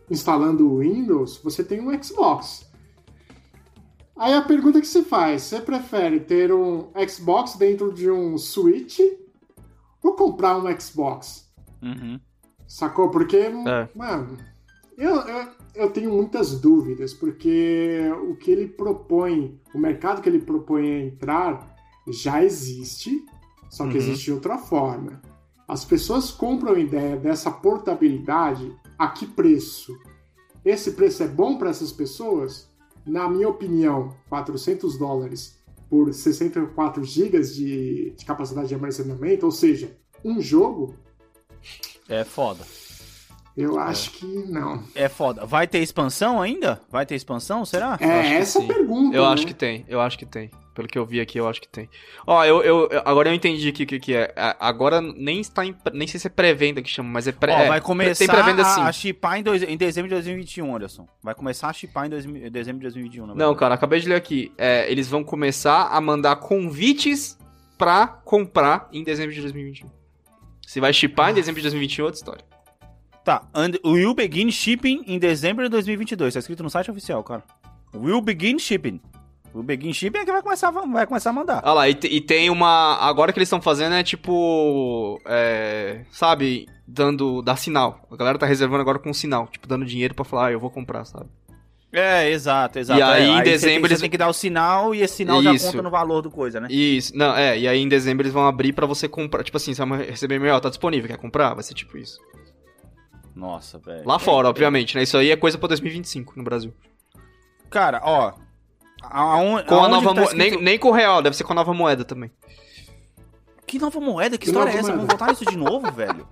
instalando o Windows, você tem um Xbox. Aí a pergunta que se faz: você prefere ter um Xbox dentro de um Switch ou comprar um Xbox? Uhum. Sacou? Porque, É. mano, eu, eu, eu tenho muitas dúvidas, porque o que ele propõe, o mercado que ele propõe a entrar já existe, só que Uhum. existe de outra forma. As pessoas compram a ideia dessa portabilidade a que preço? Esse preço é bom para essas pessoas? Na minha opinião, 400 dólares por 64 GB de, de capacidade de armazenamento, ou seja, um jogo, É foda. eu acho que não. É foda. Vai ter expansão ainda? Vai ter expansão, será? É que essa a sim. pergunta. Eu né? acho que tem, eu acho que tem. Pelo que eu vi aqui, eu acho que tem. Ó, eu, eu, agora eu entendi aqui o que, que é. A- Agora nem está em, nem sei se é pré-venda que chama, mas é pré. Ó, é, vai começar Tem pré-venda sim. a, a chipar em, dois- em dezembro de 2021, Anderson. Vai começar a chipar em dois- em dezembro de 2021, na Não, cara, acabei de ler aqui. É, eles vão começar a mandar convites pra comprar em dezembro de 2021. Se vai chipar em dezembro de 2021, é outra história. Tá, and will begin shipping em dezembro de 2022. Tá escrito no site oficial, cara. Will begin shipping. Will begin shipping é que vai começar, a- vai começar a mandar. Ah lá, e, e tem uma. Agora que eles estão fazendo é tipo. É, sabe? Dando. Dar sinal. A galera tá reservando agora com sinal. Tipo, dando dinheiro pra falar, ah, eu vou comprar, sabe? É, exato, exato. E aí, É, em você tem- dezembro, você eles- tem que dar o sinal e esse sinal já Isso. conta no valor do coisa, né? Isso. Não, é. E aí em dezembro eles vão abrir pra você comprar. Tipo assim, você vai receber e-mail, ó, tá disponível, quer comprar? Vai ser tipo isso. Nossa, velho. Lá fora, obviamente, né? Isso aí é coisa pra 2025 no Brasil. Cara, ó. aon- Com a nova tá moeda. escrito- Nem, nem com o real, deve ser com a nova moeda também. Que nova moeda? Que Que história é essa? moeda? Vamos voltar nisso de novo, velho?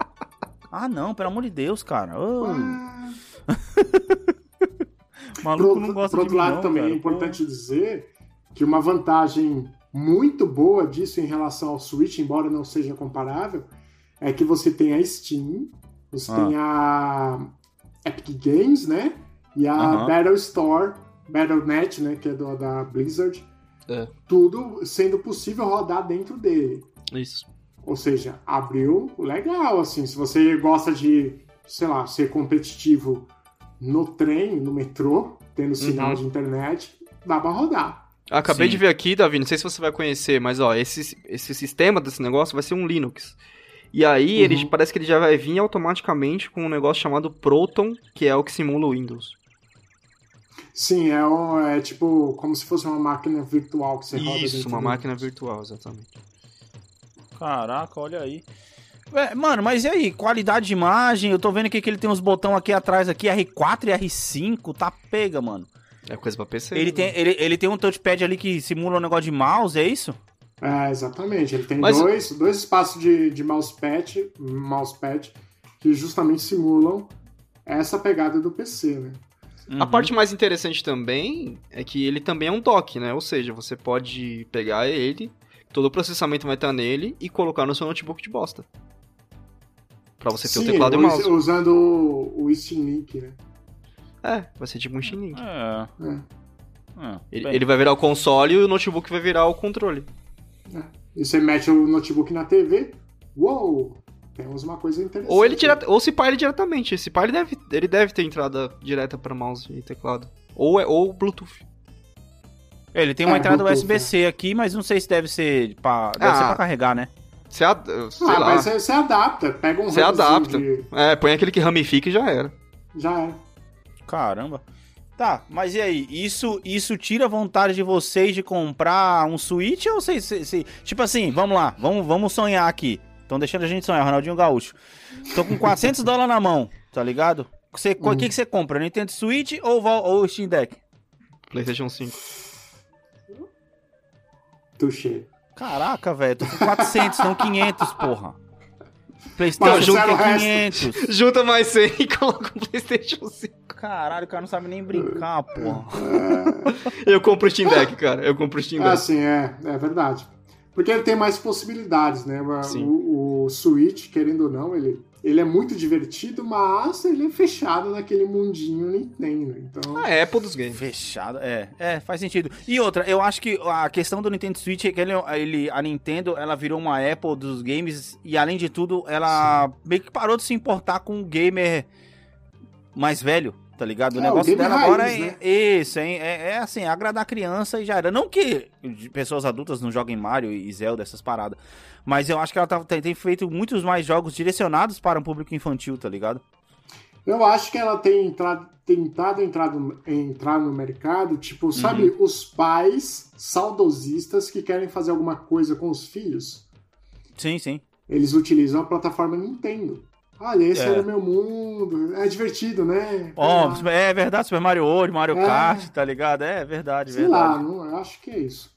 Ah, não, pelo amor de Deus, cara. Ô, Ah, (laughs) maluco Por, não outro- gosta por de outro mim, lado, não, também cara. é importante dizer que uma vantagem muito boa disso em relação ao Switch, embora não seja comparável, é que você tem a Steam, você Ah. tem a Epic Games, né? E a Aham. Battle Store, Battle.net, né? Que é do, da Blizzard. É. Tudo sendo possível rodar dentro dele. Isso. Ou seja, abriu legal, assim. Se você gosta de, sei lá, ser competitivo no trem, no metrô, tendo sinal Uhum. de internet, dá pra rodar. Acabei Sim. de ver aqui, Davi, não sei se você vai conhecer, mas ó, esse, esse sistema desse negócio vai ser um Linux. E aí, Uhum. ele parece que ele já vai vir automaticamente com um negócio chamado Proton, que é o que simula o Windows. Sim, é, um- é tipo como se fosse uma máquina virtual que você roda Isso, uma máquina virtual, exatamente. Caraca, olha aí. É, mano, mas e aí? Qualidade de imagem? Eu tô vendo aqui que ele tem uns botão aqui atrás, aqui, R4 e R5, tá pega, mano. É coisa pra PC. Ele né? tem, ele, ele tem um touchpad ali que simula um negócio de mouse, é isso? É, exatamente. Ele tem Mas- dois, dois espaços de, de mousepad, mousepad que justamente simulam essa pegada do PC, né? Uhum. A parte mais interessante também é que ele também é um dock, né? Ou seja, você pode pegar ele, todo o processamento vai estar nele e colocar no seu notebook de bosta. Pra você ter o Sim, teclado e o us- mouse. usando o, o Steam Link, né? É, vai ser tipo um Steam Link. É. É. É, Ele, ele vai virar o console e o notebook vai virar o controle. E você mete o notebook na TV, uou! Temos uma coisa interessante. Ou ele direta, ou se pá ele diretamente. Se pá ele deve, ele deve ter entrada direta para mouse e teclado. Ou é ou Bluetooth. Ele tem uma É, entrada Bluetooth, USB-C aqui, mas não sei se deve ser pra, deve Ah. ser pra carregar, né? Você, ad- sei Ah, lá. mas você, você adapta, pega um Você adapta. de- É, põe aquele que ramifica e já era. Já é. Caramba. Tá, mas e aí? Isso, isso tira a vontade de vocês de comprar um Switch ou vocês, se- tipo assim, vamos lá, vamos, vamos sonhar aqui. Estão deixando a gente sonhar, Ronaldinho Gaúcho. Tô com 400 (laughs) dólares na mão, tá ligado? Você, O Hum. que, que você compra? Nintendo Switch ou, ou Steam Deck? PlayStation 5. Touché. Caraca, velho, tô com 400, não 500, porra. PlayStation Mas 5 zero o é resto. 500. Junta mais 100 e coloca um PlayStation 5. Caralho, o cara não sabe nem brincar, porra. (laughs) Eu compro o Steam Deck, cara. Eu compro o Steam Ah, Deck. sim, é, é verdade. Porque ele tem mais possibilidades, né? O-. O, o Switch, querendo ou não, ele, ele é muito divertido, mas ele é fechado naquele mundinho Nintendo. Então, é Apple dos games. Fechado, é, é, faz sentido. E outra, eu acho que a questão do Nintendo Switch é que ele, ele- a Nintendo, ela virou uma Apple dos games e além de tudo, ela meio que parou de se importar com o gamer mais velho, tá ligado? O É, o negócio gamer dela agora raiz, é, né? isso, hein? É, é assim, agradar a criança e já era. Não que pessoas adultas não joguem Mario e Zelda, essas paradas, mas eu acho que ela tá- tem, tem feito muitos mais jogos direcionados para um público infantil, tá ligado? eu acho que ela tem entrado, tentado entrar no, entrar no mercado, tipo, sabe, Uhum. os pais saudosistas que querem fazer alguma coisa com os filhos, Sim, sim. eles utilizam a plataforma Nintendo. Olha, esse É. era o meu mundo. É divertido, né? Ó, Ah, é verdade, Super Mario World, Mario É. Kart, tá ligado? É verdade, sei verdade. lá, não, eu acho que é isso.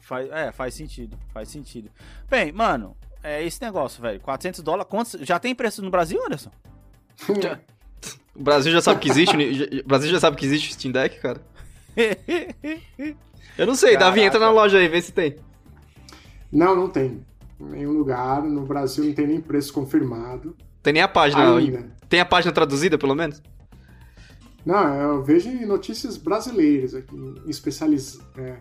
Faz, é, faz sentido, faz sentido. Bem, mano, é esse negócio, velho. 400 dólares, quantos, já tem preço no Brasil, Anderson? (laughs) O Brasil já sabe que existe. o Brasil já sabe que existe o Steam Deck, cara. (laughs) Eu não sei, Davi, entra na loja aí, vê se tem. Não, não tem. Em nenhum lugar. No Brasil não tem nem preço confirmado. Tem nem a página. Ainda. Tem a página traduzida, pelo menos? Não, eu vejo em notícias brasileiras aqui, especializ... é,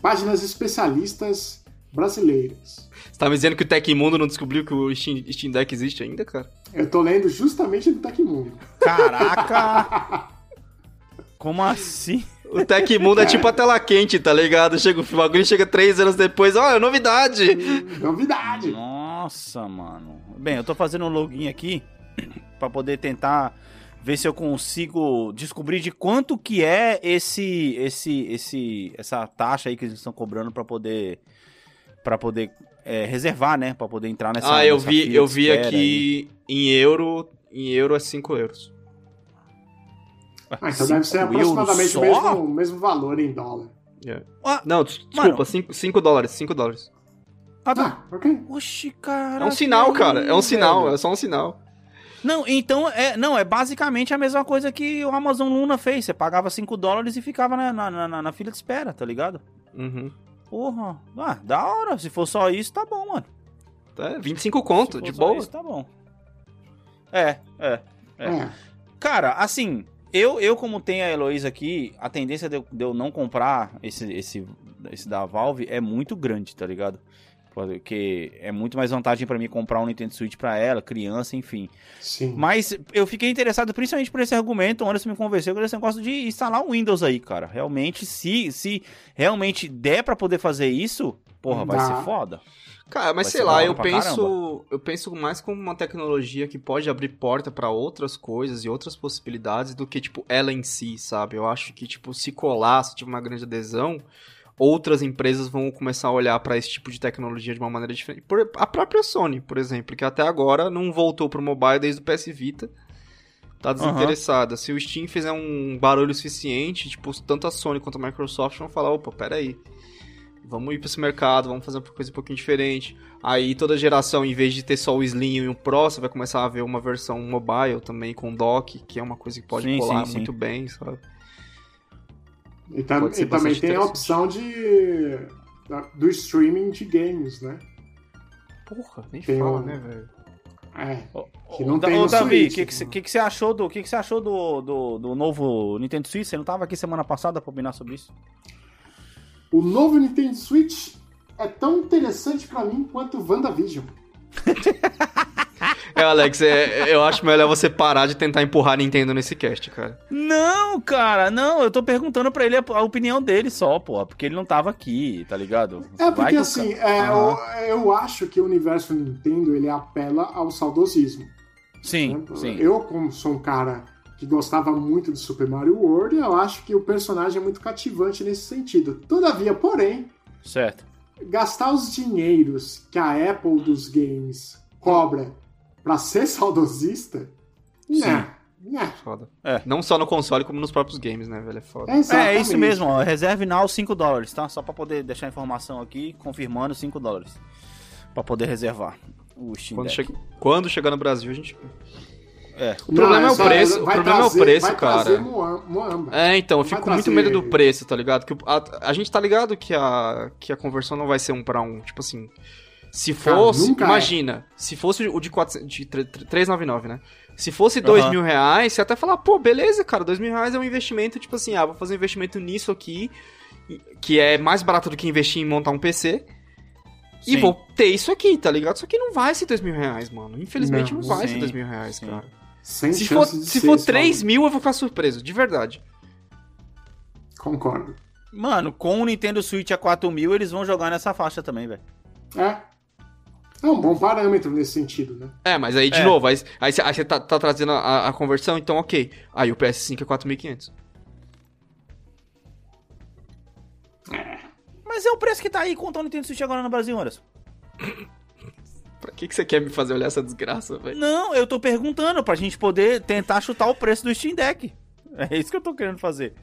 páginas especialistas brasileiras. Você tá me dizendo que o Tecmundo não descobriu que o Steam, Steam Deck existe ainda, cara? Eu tô lendo justamente do Tecmundo. Caraca! (laughs) Como assim? O Tecmundo é tipo a tela quente, tá ligado? Chega, o bagulho chega três anos depois, ó, é novidade! Novidade! Nossa, mano. Bem, eu tô fazendo um login aqui (clears throat) pra poder tentar ver se eu consigo descobrir de quanto que é esse esse esse essa taxa aí que eles estão cobrando pra poder para poder é, reservar, né, Pra poder entrar nessa ah, eu nessa vi, eu vi espera aí. aqui em euro, em euro é 5 euros. Ah, então deve ser aproximadamente o mesmo, o mesmo valor em dólar. Ah, Não, des- desculpa, 5 dólares, 5 dólares. ah, tá. Ah, ok. Oxi, cara. É um sinal, que cara, é um sinal, velho. é só um sinal. Não, então é, não, é basicamente a mesma coisa que o Amazon Luna fez. Você pagava 5 dólares e ficava na, na, na, na fila de espera, tá ligado? Uhum. Porra, ah, da hora. Se for só isso, tá bom, mano. Tá, 25 Se conto, for de só boa. Isso, tá bom. É, é. É. É. Cara, assim, eu, eu como tenho a Heloísa aqui, a tendência de eu, de eu não comprar esse, esse, esse da Valve é muito grande, tá ligado? Porque é muito mais vantagem pra mim comprar um Nintendo Switch pra ela, criança, enfim. Sim. Mas eu fiquei interessado principalmente por esse argumento, o Anderson me convenceu com esse negócio de instalar um Windows aí, cara. Realmente, se, se realmente der pra poder fazer isso, porra, vai Dá. ser foda. Cara, mas Vai sei lá, eu penso, eu penso mais como uma tecnologia que pode abrir porta pra outras coisas e outras possibilidades do que tipo ela em si, sabe? Eu acho que tipo se colar, se tiver uma grande adesão, outras empresas vão começar a olhar pra esse tipo de tecnologia de uma maneira diferente. Por, a própria Sony, por exemplo, que até agora não voltou pro mobile desde o PS Vita. Tá desinteressada. Se o Steam fizer um barulho suficiente, tipo, tanto a Sony quanto a Microsoft vão falar, opa, peraí. Vamos ir pra esse mercado, vamos fazer uma coisa um pouquinho diferente. Aí toda geração, em vez de ter só o Slim e o Pro, você vai começar a ver uma versão mobile também com dock, que é uma coisa que pode Sim, colar sim, muito sim. bem, sabe? E, tam- e também tem a opção de do streaming de games, né? Porra, nem Tem fala, um- né, velho? É. Ô, Que não Da- tem no Davi, o que, que, né? que, que você achou do que, que você achou do, do, do novo Nintendo Switch? Você não tava aqui semana passada pra opinar sobre isso? O novo Nintendo Switch é tão interessante pra mim quanto o WandaVision. (laughs) É, Alex, é- eu acho melhor você parar de tentar empurrar a Nintendo nesse cast, cara. Não, cara, não, eu tô perguntando pra ele a, a opinião dele só, pô, porque ele não tava aqui, tá ligado? É Vai porque que o assim, é, eu, eu acho que o universo Nintendo ele apela ao saudosismo. Sim, né? sim. Eu, como sou um cara que gostava muito de Super Mario World, eu acho que o personagem é muito cativante nesse sentido. Todavia, porém, Certo. gastar os dinheiros que a Apple dos games cobra pra ser (laughs) saudosista, né? Né? Foda. É. Não só no console, como nos próprios games, né, velho? É foda. É, é exatamente. isso mesmo, ó. Reserve now 5 dólares, tá? Só pra poder deixar a informação aqui, confirmando 5 dólares. Pra poder reservar o Steam Quando, Deck. che... Quando chegar no Brasil, a gente. É. O problema é o preço, o problema é o trazer- preço, vai cara. trazer Moam- Moamba. É, então, eu fico com muito trazer- medo do preço, tá ligado? Que a, a gente tá ligado que a, que a conversão não vai ser um pra um. Tipo assim. Se Cara, fosse. é. imagina, se fosse o de, 400, de tre- tre- 399, né? Se fosse 2 Aham. mil reais, você até falar, pô, beleza, cara, 2 mil reais é um investimento, tipo assim, ah, vou fazer um investimento nisso aqui, que é mais barato do que investir em montar um PC. E Sim. vou ter isso aqui, tá ligado? Só que não vai ser 2 mil reais, mano. Infelizmente não, Não, vai sim, ser 2 mil reais, sim. cara. Sem Se for, de se ser for só- 3 mil, eu vou ficar surpreso, de verdade. Concordo. Mano, com o Nintendo Switch a 4 mil, eles vão jogar nessa faixa também, velho. É. É um bom parâmetro nesse sentido, né? É, mas aí, de É. novo, aí, aí você aí você tá, tá trazendo a, a conversão, então ok. Aí o PS5 é 4.500. Mas é o preço que tá aí quanto o Nintendo Switch agora no Brasil, Anderson. (coughs) Pra que, que você quer me fazer olhar essa desgraça, velho? Não, eu tô perguntando pra gente poder tentar chutar o preço do Steam Deck. É isso que eu tô querendo fazer.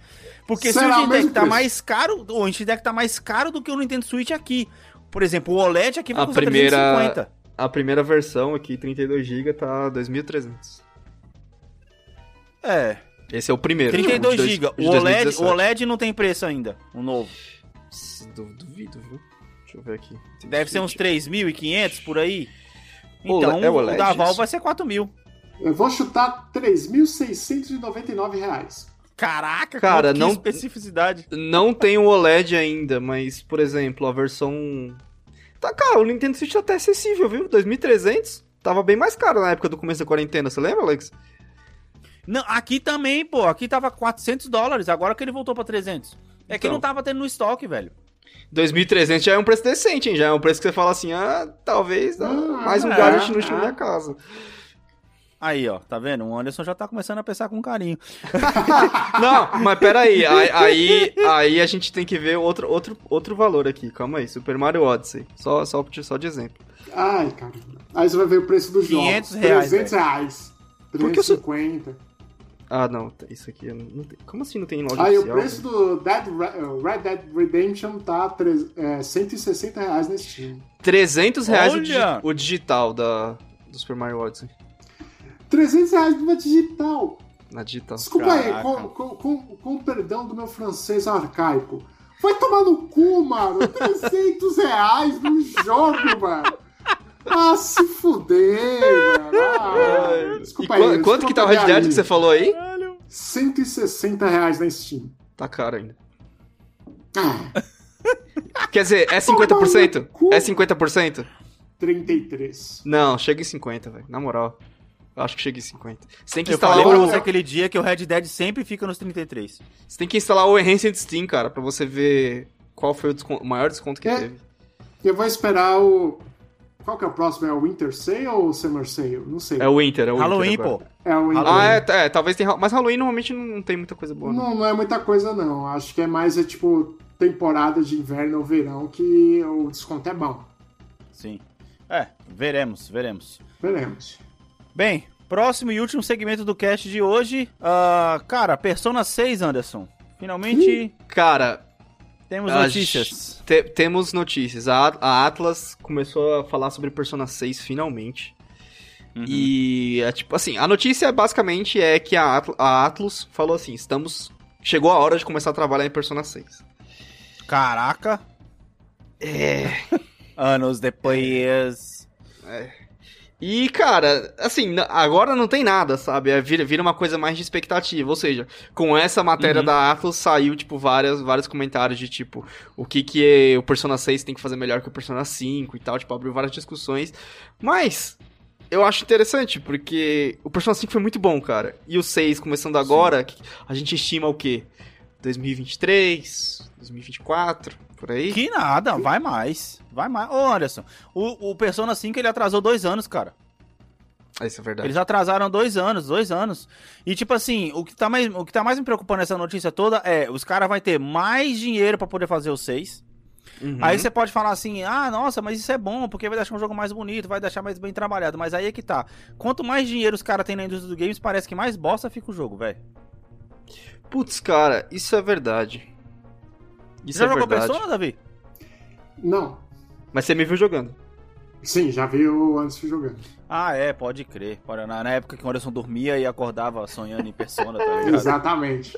Porque se Será o o Steam Deck tá preço? mais caro, o Steam Deck tá mais caro do que o Nintendo Switch aqui. Por exemplo, o OLED aqui vai A custar primeira- 350. A primeira versão aqui, 32GB, tá 2.300. É, Esse é o primeiro. 32 tipo, de GB. O OLED, 2017. o OLED não tem preço ainda, o novo. Du- Duvido, viu? Deixa eu ver aqui. Deve ser uns 3.500 por aí. Então, é o o OLED, da Valve vai ser 4 mil. Eu vou chutar 3.699 reais. Caraca, Cara, que não- especificidade. Não tem o OLED ainda, mas, por exemplo, a versão. Tá, cara, o Nintendo Switch tá até acessível, viu? 2.300. Tava bem mais caro na época do começo da quarentena, você lembra, Alex? Não, aqui também, pô. Aqui tava 400 dólares, agora que ele voltou pra 300. É que Então. não tava tendo no estoque, velho. 2.300 já é um preço decente, hein? Já é um preço que você fala assim, ah, talvez dá Ah, mais um é, gadget no é. da casa. Aí, ó, tá vendo? O Anderson já tá começando a pensar com carinho. (laughs) Não, mas peraí, aí, aí, aí a gente tem que ver outro, outro, outro valor aqui, calma aí, Super Mario Odyssey, só, só, só de exemplo. Ai, caramba. Aí você vai ver o preço dos 500 jogos. reais, 300 reais. Porque eu sou- 350. Ah, não, isso aqui, não, tem, como assim não tem em loja Aí o oficial? preço do Dead Re- uh, Red Dead Redemption tá tre- é, 160 reais na Steam. 300 reais o, digi- o digital da, do Super Mario Odyssey, 300 reais numa digital. na digital. Desculpa aí, Caraca. com, com, com, com o perdão do meu francês arcaico. Vai tomar no cu, mano. 300 reais num jogo, mano. Ah, se fuder, mano. Ah, desculpa aí. quanto que tá o Red aí. Dead que você falou aí? 160 reais na Steam. Tá caro ainda. Ah, (laughs) Quer dizer, é Toma no 50%? cu. É 50%? 33. Não, chega em 50, velho, na moral. Eu acho que chega em 50. Você tem que Eu instalar falei pra o... você aquele dia que o Red Dead sempre fica nos 33. Você tem que instalar o Enhanced Steam, cara, pra você ver qual foi o, descon- o maior desconto que É. teve. Eu vou esperar o. Qual que é o próximo? É o Winter Sale ou o Summer Sale? Não sei. É o Winter, é o Halloween, Winter agora. pô. É o Winter. Ah, é, é, talvez tenha... Mas Halloween normalmente não, tem muita coisa boa, né? Não, não é muita coisa, não. Acho que é mais, é, tipo, temporada de inverno ou verão que o desconto é bom. Sim. É, veremos, veremos. Veremos. Bem, próximo e último segmento do cast de hoje. Ah, cara, Persona 6, Anderson. Finalmente Cara, temos a notícias. te- temos notícias. A, a Atlas começou a falar sobre Persona 6 finalmente. Uhum. E, é, tipo, assim, a notícia basicamente é que a, Atl- a Atlus falou assim, estamos... Chegou a hora de começar a trabalhar em Persona 6. Caraca. É... (laughs) Anos depois. E, cara, assim, agora não tem nada, sabe? É, vira, vira uma coisa mais de expectativa. Ou seja, com essa matéria Uhum. da Atlas saiu, tipo, várias, vários comentários de, tipo, o que que é, o Persona 6 tem que fazer melhor que o Persona 5 e tal. Tipo, abriu várias discussões. Mas, eu acho interessante, porque o Persona 5 foi muito bom, cara. E o 6, começando agora, que a gente estima o quê? 2023, 2024, por aí? Que nada, vai mais. Vai mais. Ô, Anderson, o, o Persona 5 ele atrasou dois anos, cara. Isso é verdade. Eles atrasaram dois anos, dois anos. E tipo assim, o que tá mais, o que tá mais me preocupando nessa notícia toda é os caras vão ter mais dinheiro pra poder fazer o 6. Uhum. Aí você pode falar assim, ah, nossa, mas isso é bom, porque vai deixar um jogo mais bonito, vai deixar mais bem trabalhado. Mas aí é que tá. Quanto mais dinheiro os caras têm na indústria do games, parece que mais bosta fica o jogo, velho. Putz, cara, isso é verdade. Isso Já é jogou verdade. Persona, Davi? Não. Mas você me viu jogando. Sim, já vi o Anderson jogando. Ah, é, pode crer. Na, na época que o Anderson dormia e acordava sonhando em Persona, tá ligado? Exatamente.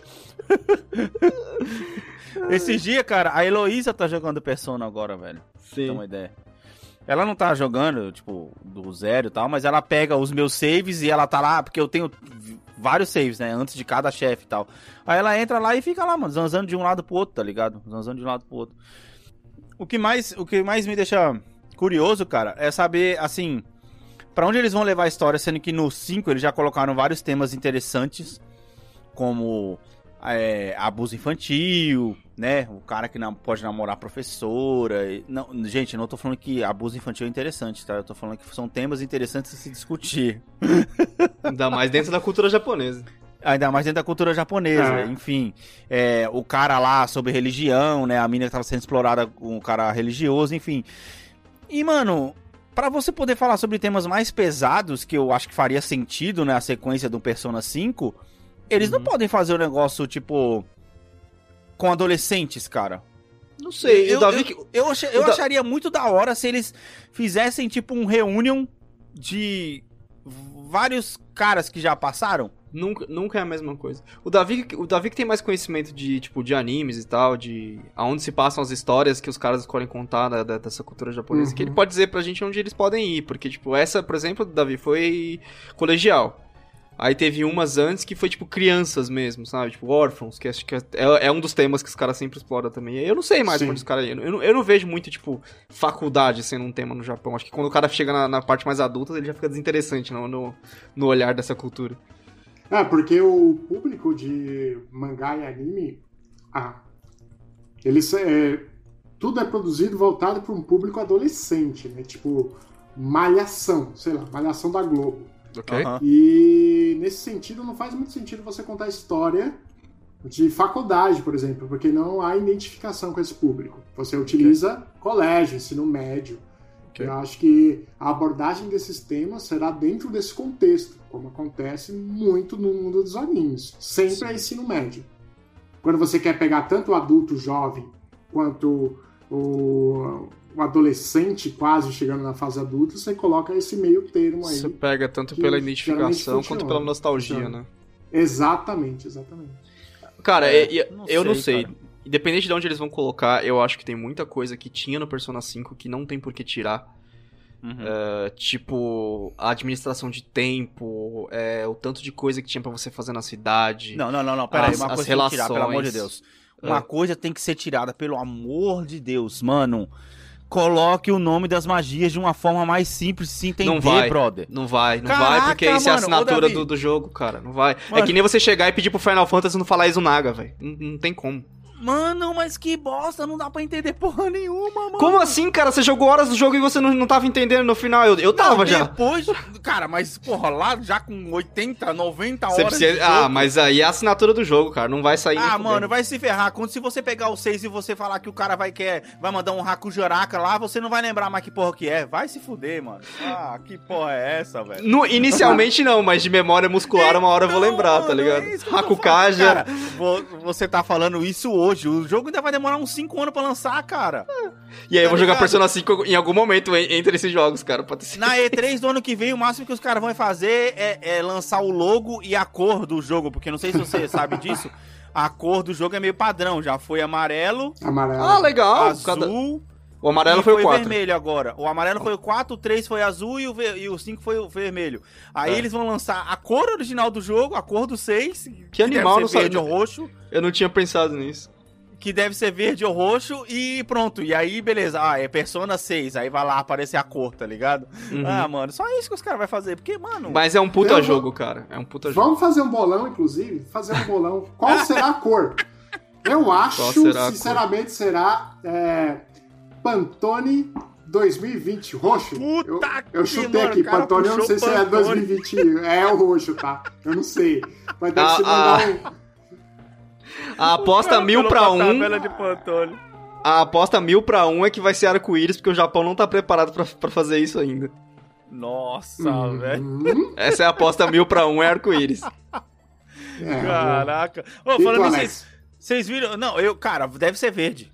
(laughs) Esses dias, cara, a Heloísa tá jogando Persona agora, velho. Pra ter uma ideia. Ela não tá jogando, tipo, do zero e tal, mas ela pega os meus saves e ela tá lá, porque eu tenho vários saves, né? Antes de cada chefe e tal. Aí ela entra lá e fica lá, mano, zanzando de um lado pro outro, tá ligado? Zanzando de um lado pro outro. O que mais, o que mais me deixa curioso, cara, é saber, assim, pra onde eles vão levar a história, sendo que no 5 eles já colocaram vários temas interessantes, como é, abuso infantil, né? O cara que nam- pode namorar professora. Não, gente, não tô falando que abuso infantil é interessante, tá? Eu tô falando que são temas interessantes a se discutir. (laughs) Ainda mais dentro da cultura japonesa. Ainda mais dentro da cultura japonesa, É. enfim. É, o cara lá sobre religião, né? A mina que tava sendo explorada com o cara religioso, enfim. E, mano, pra você poder falar sobre temas mais pesados, que eu acho que faria sentido, né? A sequência do Persona 5, eles não podem fazer o negócio, tipo. com adolescentes, cara. Não sei, Eu, o Davi... eu, eu, acha- eu o Da- acharia muito da hora se eles fizessem, tipo, um reunion de vários caras que já passaram. Nunca, nunca é a mesma coisa. O Davi, o Davi que tem mais conhecimento de, tipo, de animes e tal, de aonde se passam as histórias que os caras escolhem contar da- da- dessa cultura japonesa, Uhum. que ele pode dizer pra gente onde eles podem ir, porque, tipo, essa, por exemplo, Davi, foi colegial. Aí teve umas antes que foi, tipo, crianças mesmo, sabe? Tipo, órfãos, que acho que é, é um dos temas que os caras sempre exploram também. Eu não sei mais Sim. os caras. Eu, não- eu não vejo muito, tipo, faculdade sendo um tema no Japão. Acho que quando o cara chega na, na parte mais adulta, ele já fica desinteressante no, no, no olhar dessa cultura. É, porque o público de mangá e anime, ah, eles é, tudo é produzido voltado para um público adolescente, né? Tipo, malhação, sei lá, malhação da Globo. Ok? Aham. E nesse sentido não faz muito sentido você contar história de faculdade, por exemplo, porque não há identificação com esse público. Você utiliza colégio, ensino médio. Ok. Eu acho que a abordagem desses temas será dentro desse contexto, como acontece muito no mundo dos animes. Sempre é ensino médio. Quando você quer pegar tanto o adulto jovem quanto o, o adolescente quase chegando na fase adulta, você coloca esse meio termo aí. Você pega tanto pela identificação quanto pela nostalgia, né? Exatamente, exatamente. Cara, É, é- é- não eu não sei, sei. cara. Independente de onde eles vão colocar, eu acho que tem muita coisa que tinha no Persona 5 que não tem por que tirar. Uhum. É, tipo, a administração de tempo, é, o tanto de coisa que tinha pra você fazer na cidade. Não, não, não, não. Pera aí, As- uma as coisa tem que tirar, pelo amor de relações. Deus. Uma É. coisa tem que ser tirada, pelo amor de Deus, mano. Coloque o nome das magias de uma forma mais simples de se entender, Não vai. brother. Não vai, não Caraca, vai, porque isso é a assinatura do, do jogo, cara. Não vai. É Mano. que nem você chegar e pedir pro Final Fantasy não falar Izunaga, velho. Não, não tem como. Mano, mas que bosta, não dá pra entender porra nenhuma, mano. Como assim, cara? Você jogou horas do jogo e você não, não tava entendendo no final? Eu, eu tava Não, já. Depois, cara, mas porra, lá já com 80, 90 Você horas precisa- Ah, mas aí é a assinatura do jogo, cara. Não vai sair. Ah, mano, vai se ferrar. Quando se você pegar o 6 e você falar que o cara vai quer, vai mandar um Hakujoraka lá, você não vai lembrar mais que porra que é. Vai se fuder, mano. Ah, que porra é essa, velho? No- inicialmente não, mas de memória muscular uma hora eu vou Então, lembrar, tá mano, ligado? é falando. Cara, vo- você tá falando isso hoje. O jogo ainda vai demorar uns 5 anos pra lançar, cara. E aí eu tá vou jogar ligado? Persona 5 em algum momento en- entre esses jogos, cara. Pode ser. Na E3 do ano que vem, o máximo que os caras vão fazer é, é lançar o logo e a cor do jogo. Porque não sei se você (laughs) sabe disso. A cor do jogo é meio padrão. Já foi amarelo, Amarelo. Ah, legal. azul. Cada- O amarelo e foi o 4. vermelho agora. O amarelo foi o 4, o 3 foi azul e o, e o 5 foi o vermelho. Aí É. eles vão lançar a cor original do jogo, a cor do 6. Que animal, deve não sabia. ou roxo. Eu não tinha pensado nisso. Que deve ser verde ou roxo e pronto. E aí, beleza. Ah, é Persona 6. Aí vai lá aparecer a cor, tá ligado? Uhum. Ah, mano, só isso que os caras vão fazer. Porque, mano. Mas é um puta Eu vou- jogo, cara. É um puta jogo. Vamos fazer um bolão, inclusive? Fazer um bolão. Qual (laughs) será a cor? Eu acho, será sinceramente, será é, Pantone 2020, roxo. Puta eu, eu chutei mano, aqui, Pantone, eu não sei puxou se é Pantone. 2020. É o roxo, tá? Eu não sei. Mas (laughs) deve Ah, se ah. mandar um. A aposta mil pra um. A aposta mil pra um é que vai ser arco-íris, porque o Japão não tá preparado pra, pra fazer isso ainda. Nossa, Uhum. velho. Essa é a aposta mil pra um, é arco-íris. É, Caraca. Ô, tu, falando vocês, vocês viram? Não, eu, cara, deve ser verde.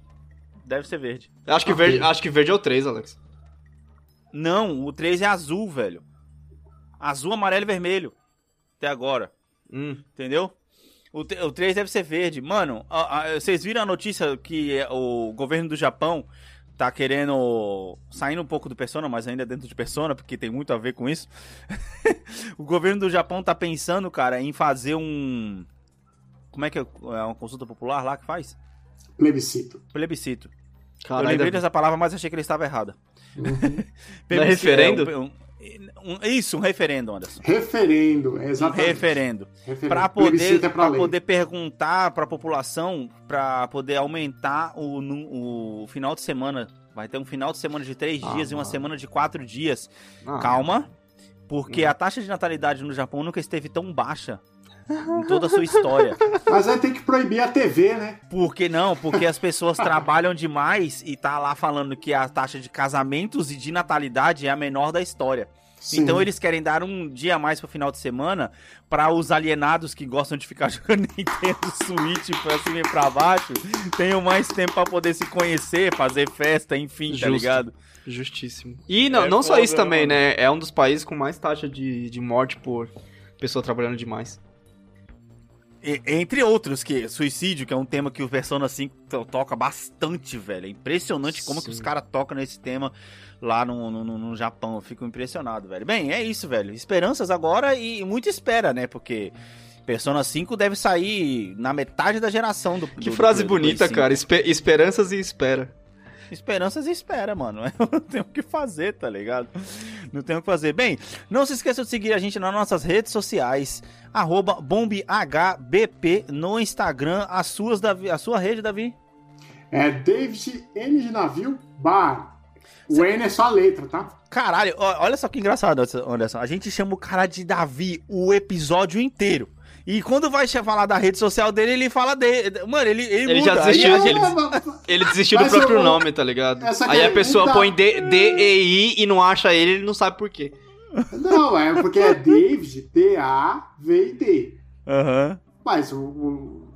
Deve ser verde. Acho que, Ok. verde, acho que verde é o 3, Alex. Não, o 3 é azul, velho. Azul, amarelo e vermelho. Até agora. Hum. Entendeu? O, o 3 deve ser verde. Mano, a- a- vocês viram a notícia que é, o governo do Japão tá querendo. saindo um pouco do Persona, mas ainda dentro de Persona, porque tem muito a ver com isso. (laughs) o governo do Japão tá pensando, cara, em fazer um. Como é que é? É uma consulta popular lá que faz? Plebiscito. Plebiscito. eu Caralho, lembrei ainda- dessa palavra, mas achei que ele estava errada. Uhum. (laughs) Não é referendo? é um- um- isso, um referendo, Anderson. Referendo, Um exatamente. referendo. Referendo. Pra poder, é pra pra poder perguntar pra população, pra poder aumentar o, o final de semana. Vai ter um final de semana de três Ah, dias e uma mano. semana de quatro dias. Ah, Calma, porque Hum. a taxa de natalidade no Japão nunca esteve tão baixa em toda a sua história. Mas aí tem que proibir a TV, né? Por que não? Porque as pessoas trabalham demais e tá lá falando que a taxa de casamentos e de natalidade é a menor da história. Sim. Então eles querem dar um dia a mais pro final de semana para os alienados que gostam de ficar (laughs) jogando Nintendo Switch pra cima e pra baixo tenham mais tempo pra poder se conhecer, fazer festa, enfim, tá Justo. ligado? Justíssimo. E não, É não só isso também, mano. né? É um dos países com mais taxa de, de morte por pessoa trabalhando demais. E- entre outros, que suicídio, que é um tema que o Persona 5 to- toca bastante, velho. É impressionante como que Sim. os caras tocam nesse tema lá no, no, no- Japão. Eu fico impressionado, velho. Bem, é isso, velho. Esperanças agora e muita espera, né? Porque Persona 5 deve sair na metade da geração do Que do- frase do Play bonita, 5. cara. Espe- esperanças e espera. Esperanças e espera, mano. Eu (laughs) não tenho o que fazer, tá ligado? Não tenho o que fazer. Bem, não se esqueça de seguir a gente nas nossas redes sociais. Arroba BombHBP no Instagram. As suas, Davi. A sua rede, Davi? É David N de navio bar. O N é só a letra, tá? Caralho, olha só que engraçado, Anderson. A gente chama o cara de Davi o episódio inteiro. E quando vai falar da rede social dele, ele fala de. Mano, ele, ele, Ele muda. já desistiu Aí a de- gente- ele- Ele desistiu do Mas próprio eu- nome, tá ligado? Essa Aí a pessoa põe D, D, E, I e não acha ele, ele não sabe por quê. Não, é porque é David, D-A-V-I-D. Aham. Mas o, o-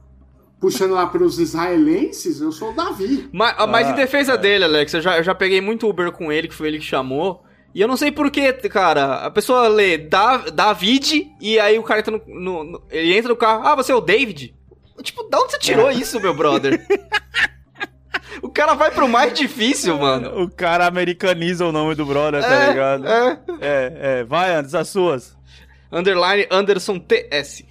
puxando lá pelos israelenses, eu sou o Davi. Mas, mas Ah, em defesa é. dele, Alex, eu já, eu já peguei muito Uber com ele, que foi ele que chamou. E eu não sei porquê, cara. A pessoa lê da, David e aí o cara entra no, no- no- Ele entra no carro. Ah, você é o David? Tipo, da onde você tirou isso, meu brother? (laughs) o cara vai pro mais difícil, mano. O cara americaniza o nome do brother, tá É, ligado? é. É, é. Vai, Anderson, as suas. Underline Anderson TS.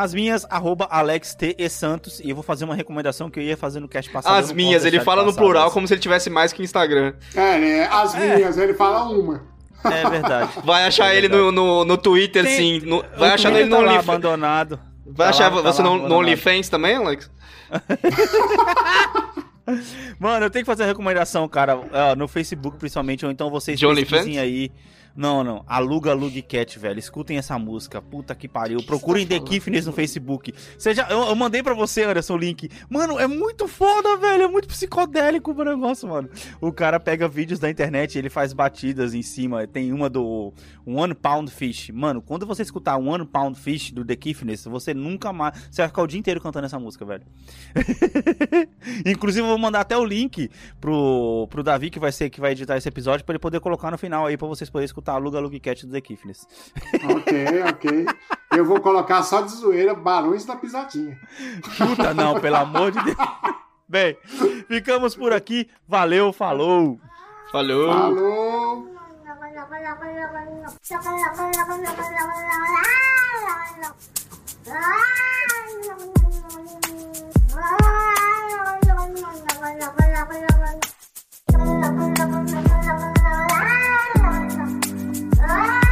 As minhas, arroba Alex T. E. Santos. E eu vou fazer uma recomendação que eu ia fazer no cast passado. As minhas, ele fala no plural dessa. como se ele tivesse mais que o Instagram. É, né? As É. minhas, ele fala uma. É verdade. (laughs) Vai achar É ele no, no, no Twitter, Tem- sim. no- vai achar ele no tá OnlyFans. abandonado. Vai Tá achar lá- tá você lá no, no. OnlyFans também, Alex? (laughs) Mano, eu tenho que fazer uma recomendação, cara, no Facebook principalmente, ou então vocês De OnlyFans? pesquisem aí. Não, não. Aluga Lug Cat, velho. Escutem essa música. Puta que pariu. Procurem você tá The? Kiffness no Facebook. Você já, eu, eu mandei pra você, Anderson, o link. Mano, é muito foda, velho. É muito psicodélico o negócio, mano. O cara pega vídeos da internet e ele faz batidas em cima. Tem uma do One Pound Fish. Mano, quando você escutar One Pound Fish do The Kiffness, você nunca mais. Você vai ficar o dia inteiro cantando essa música, velho. (laughs) Inclusive, eu vou mandar até o link pro, pro Davi, que vai ser que vai editar esse episódio, pra ele poder colocar no final aí, pra vocês poderem escutar a Luga Lug Cat do The Kiffness. Ok, ok. Eu vou colocar só de zoeira Barões da Pisadinha. Puta, não, pelo amor de Deus. Bem, ficamos por aqui. Valeu, falou. Falou. Falou! Ah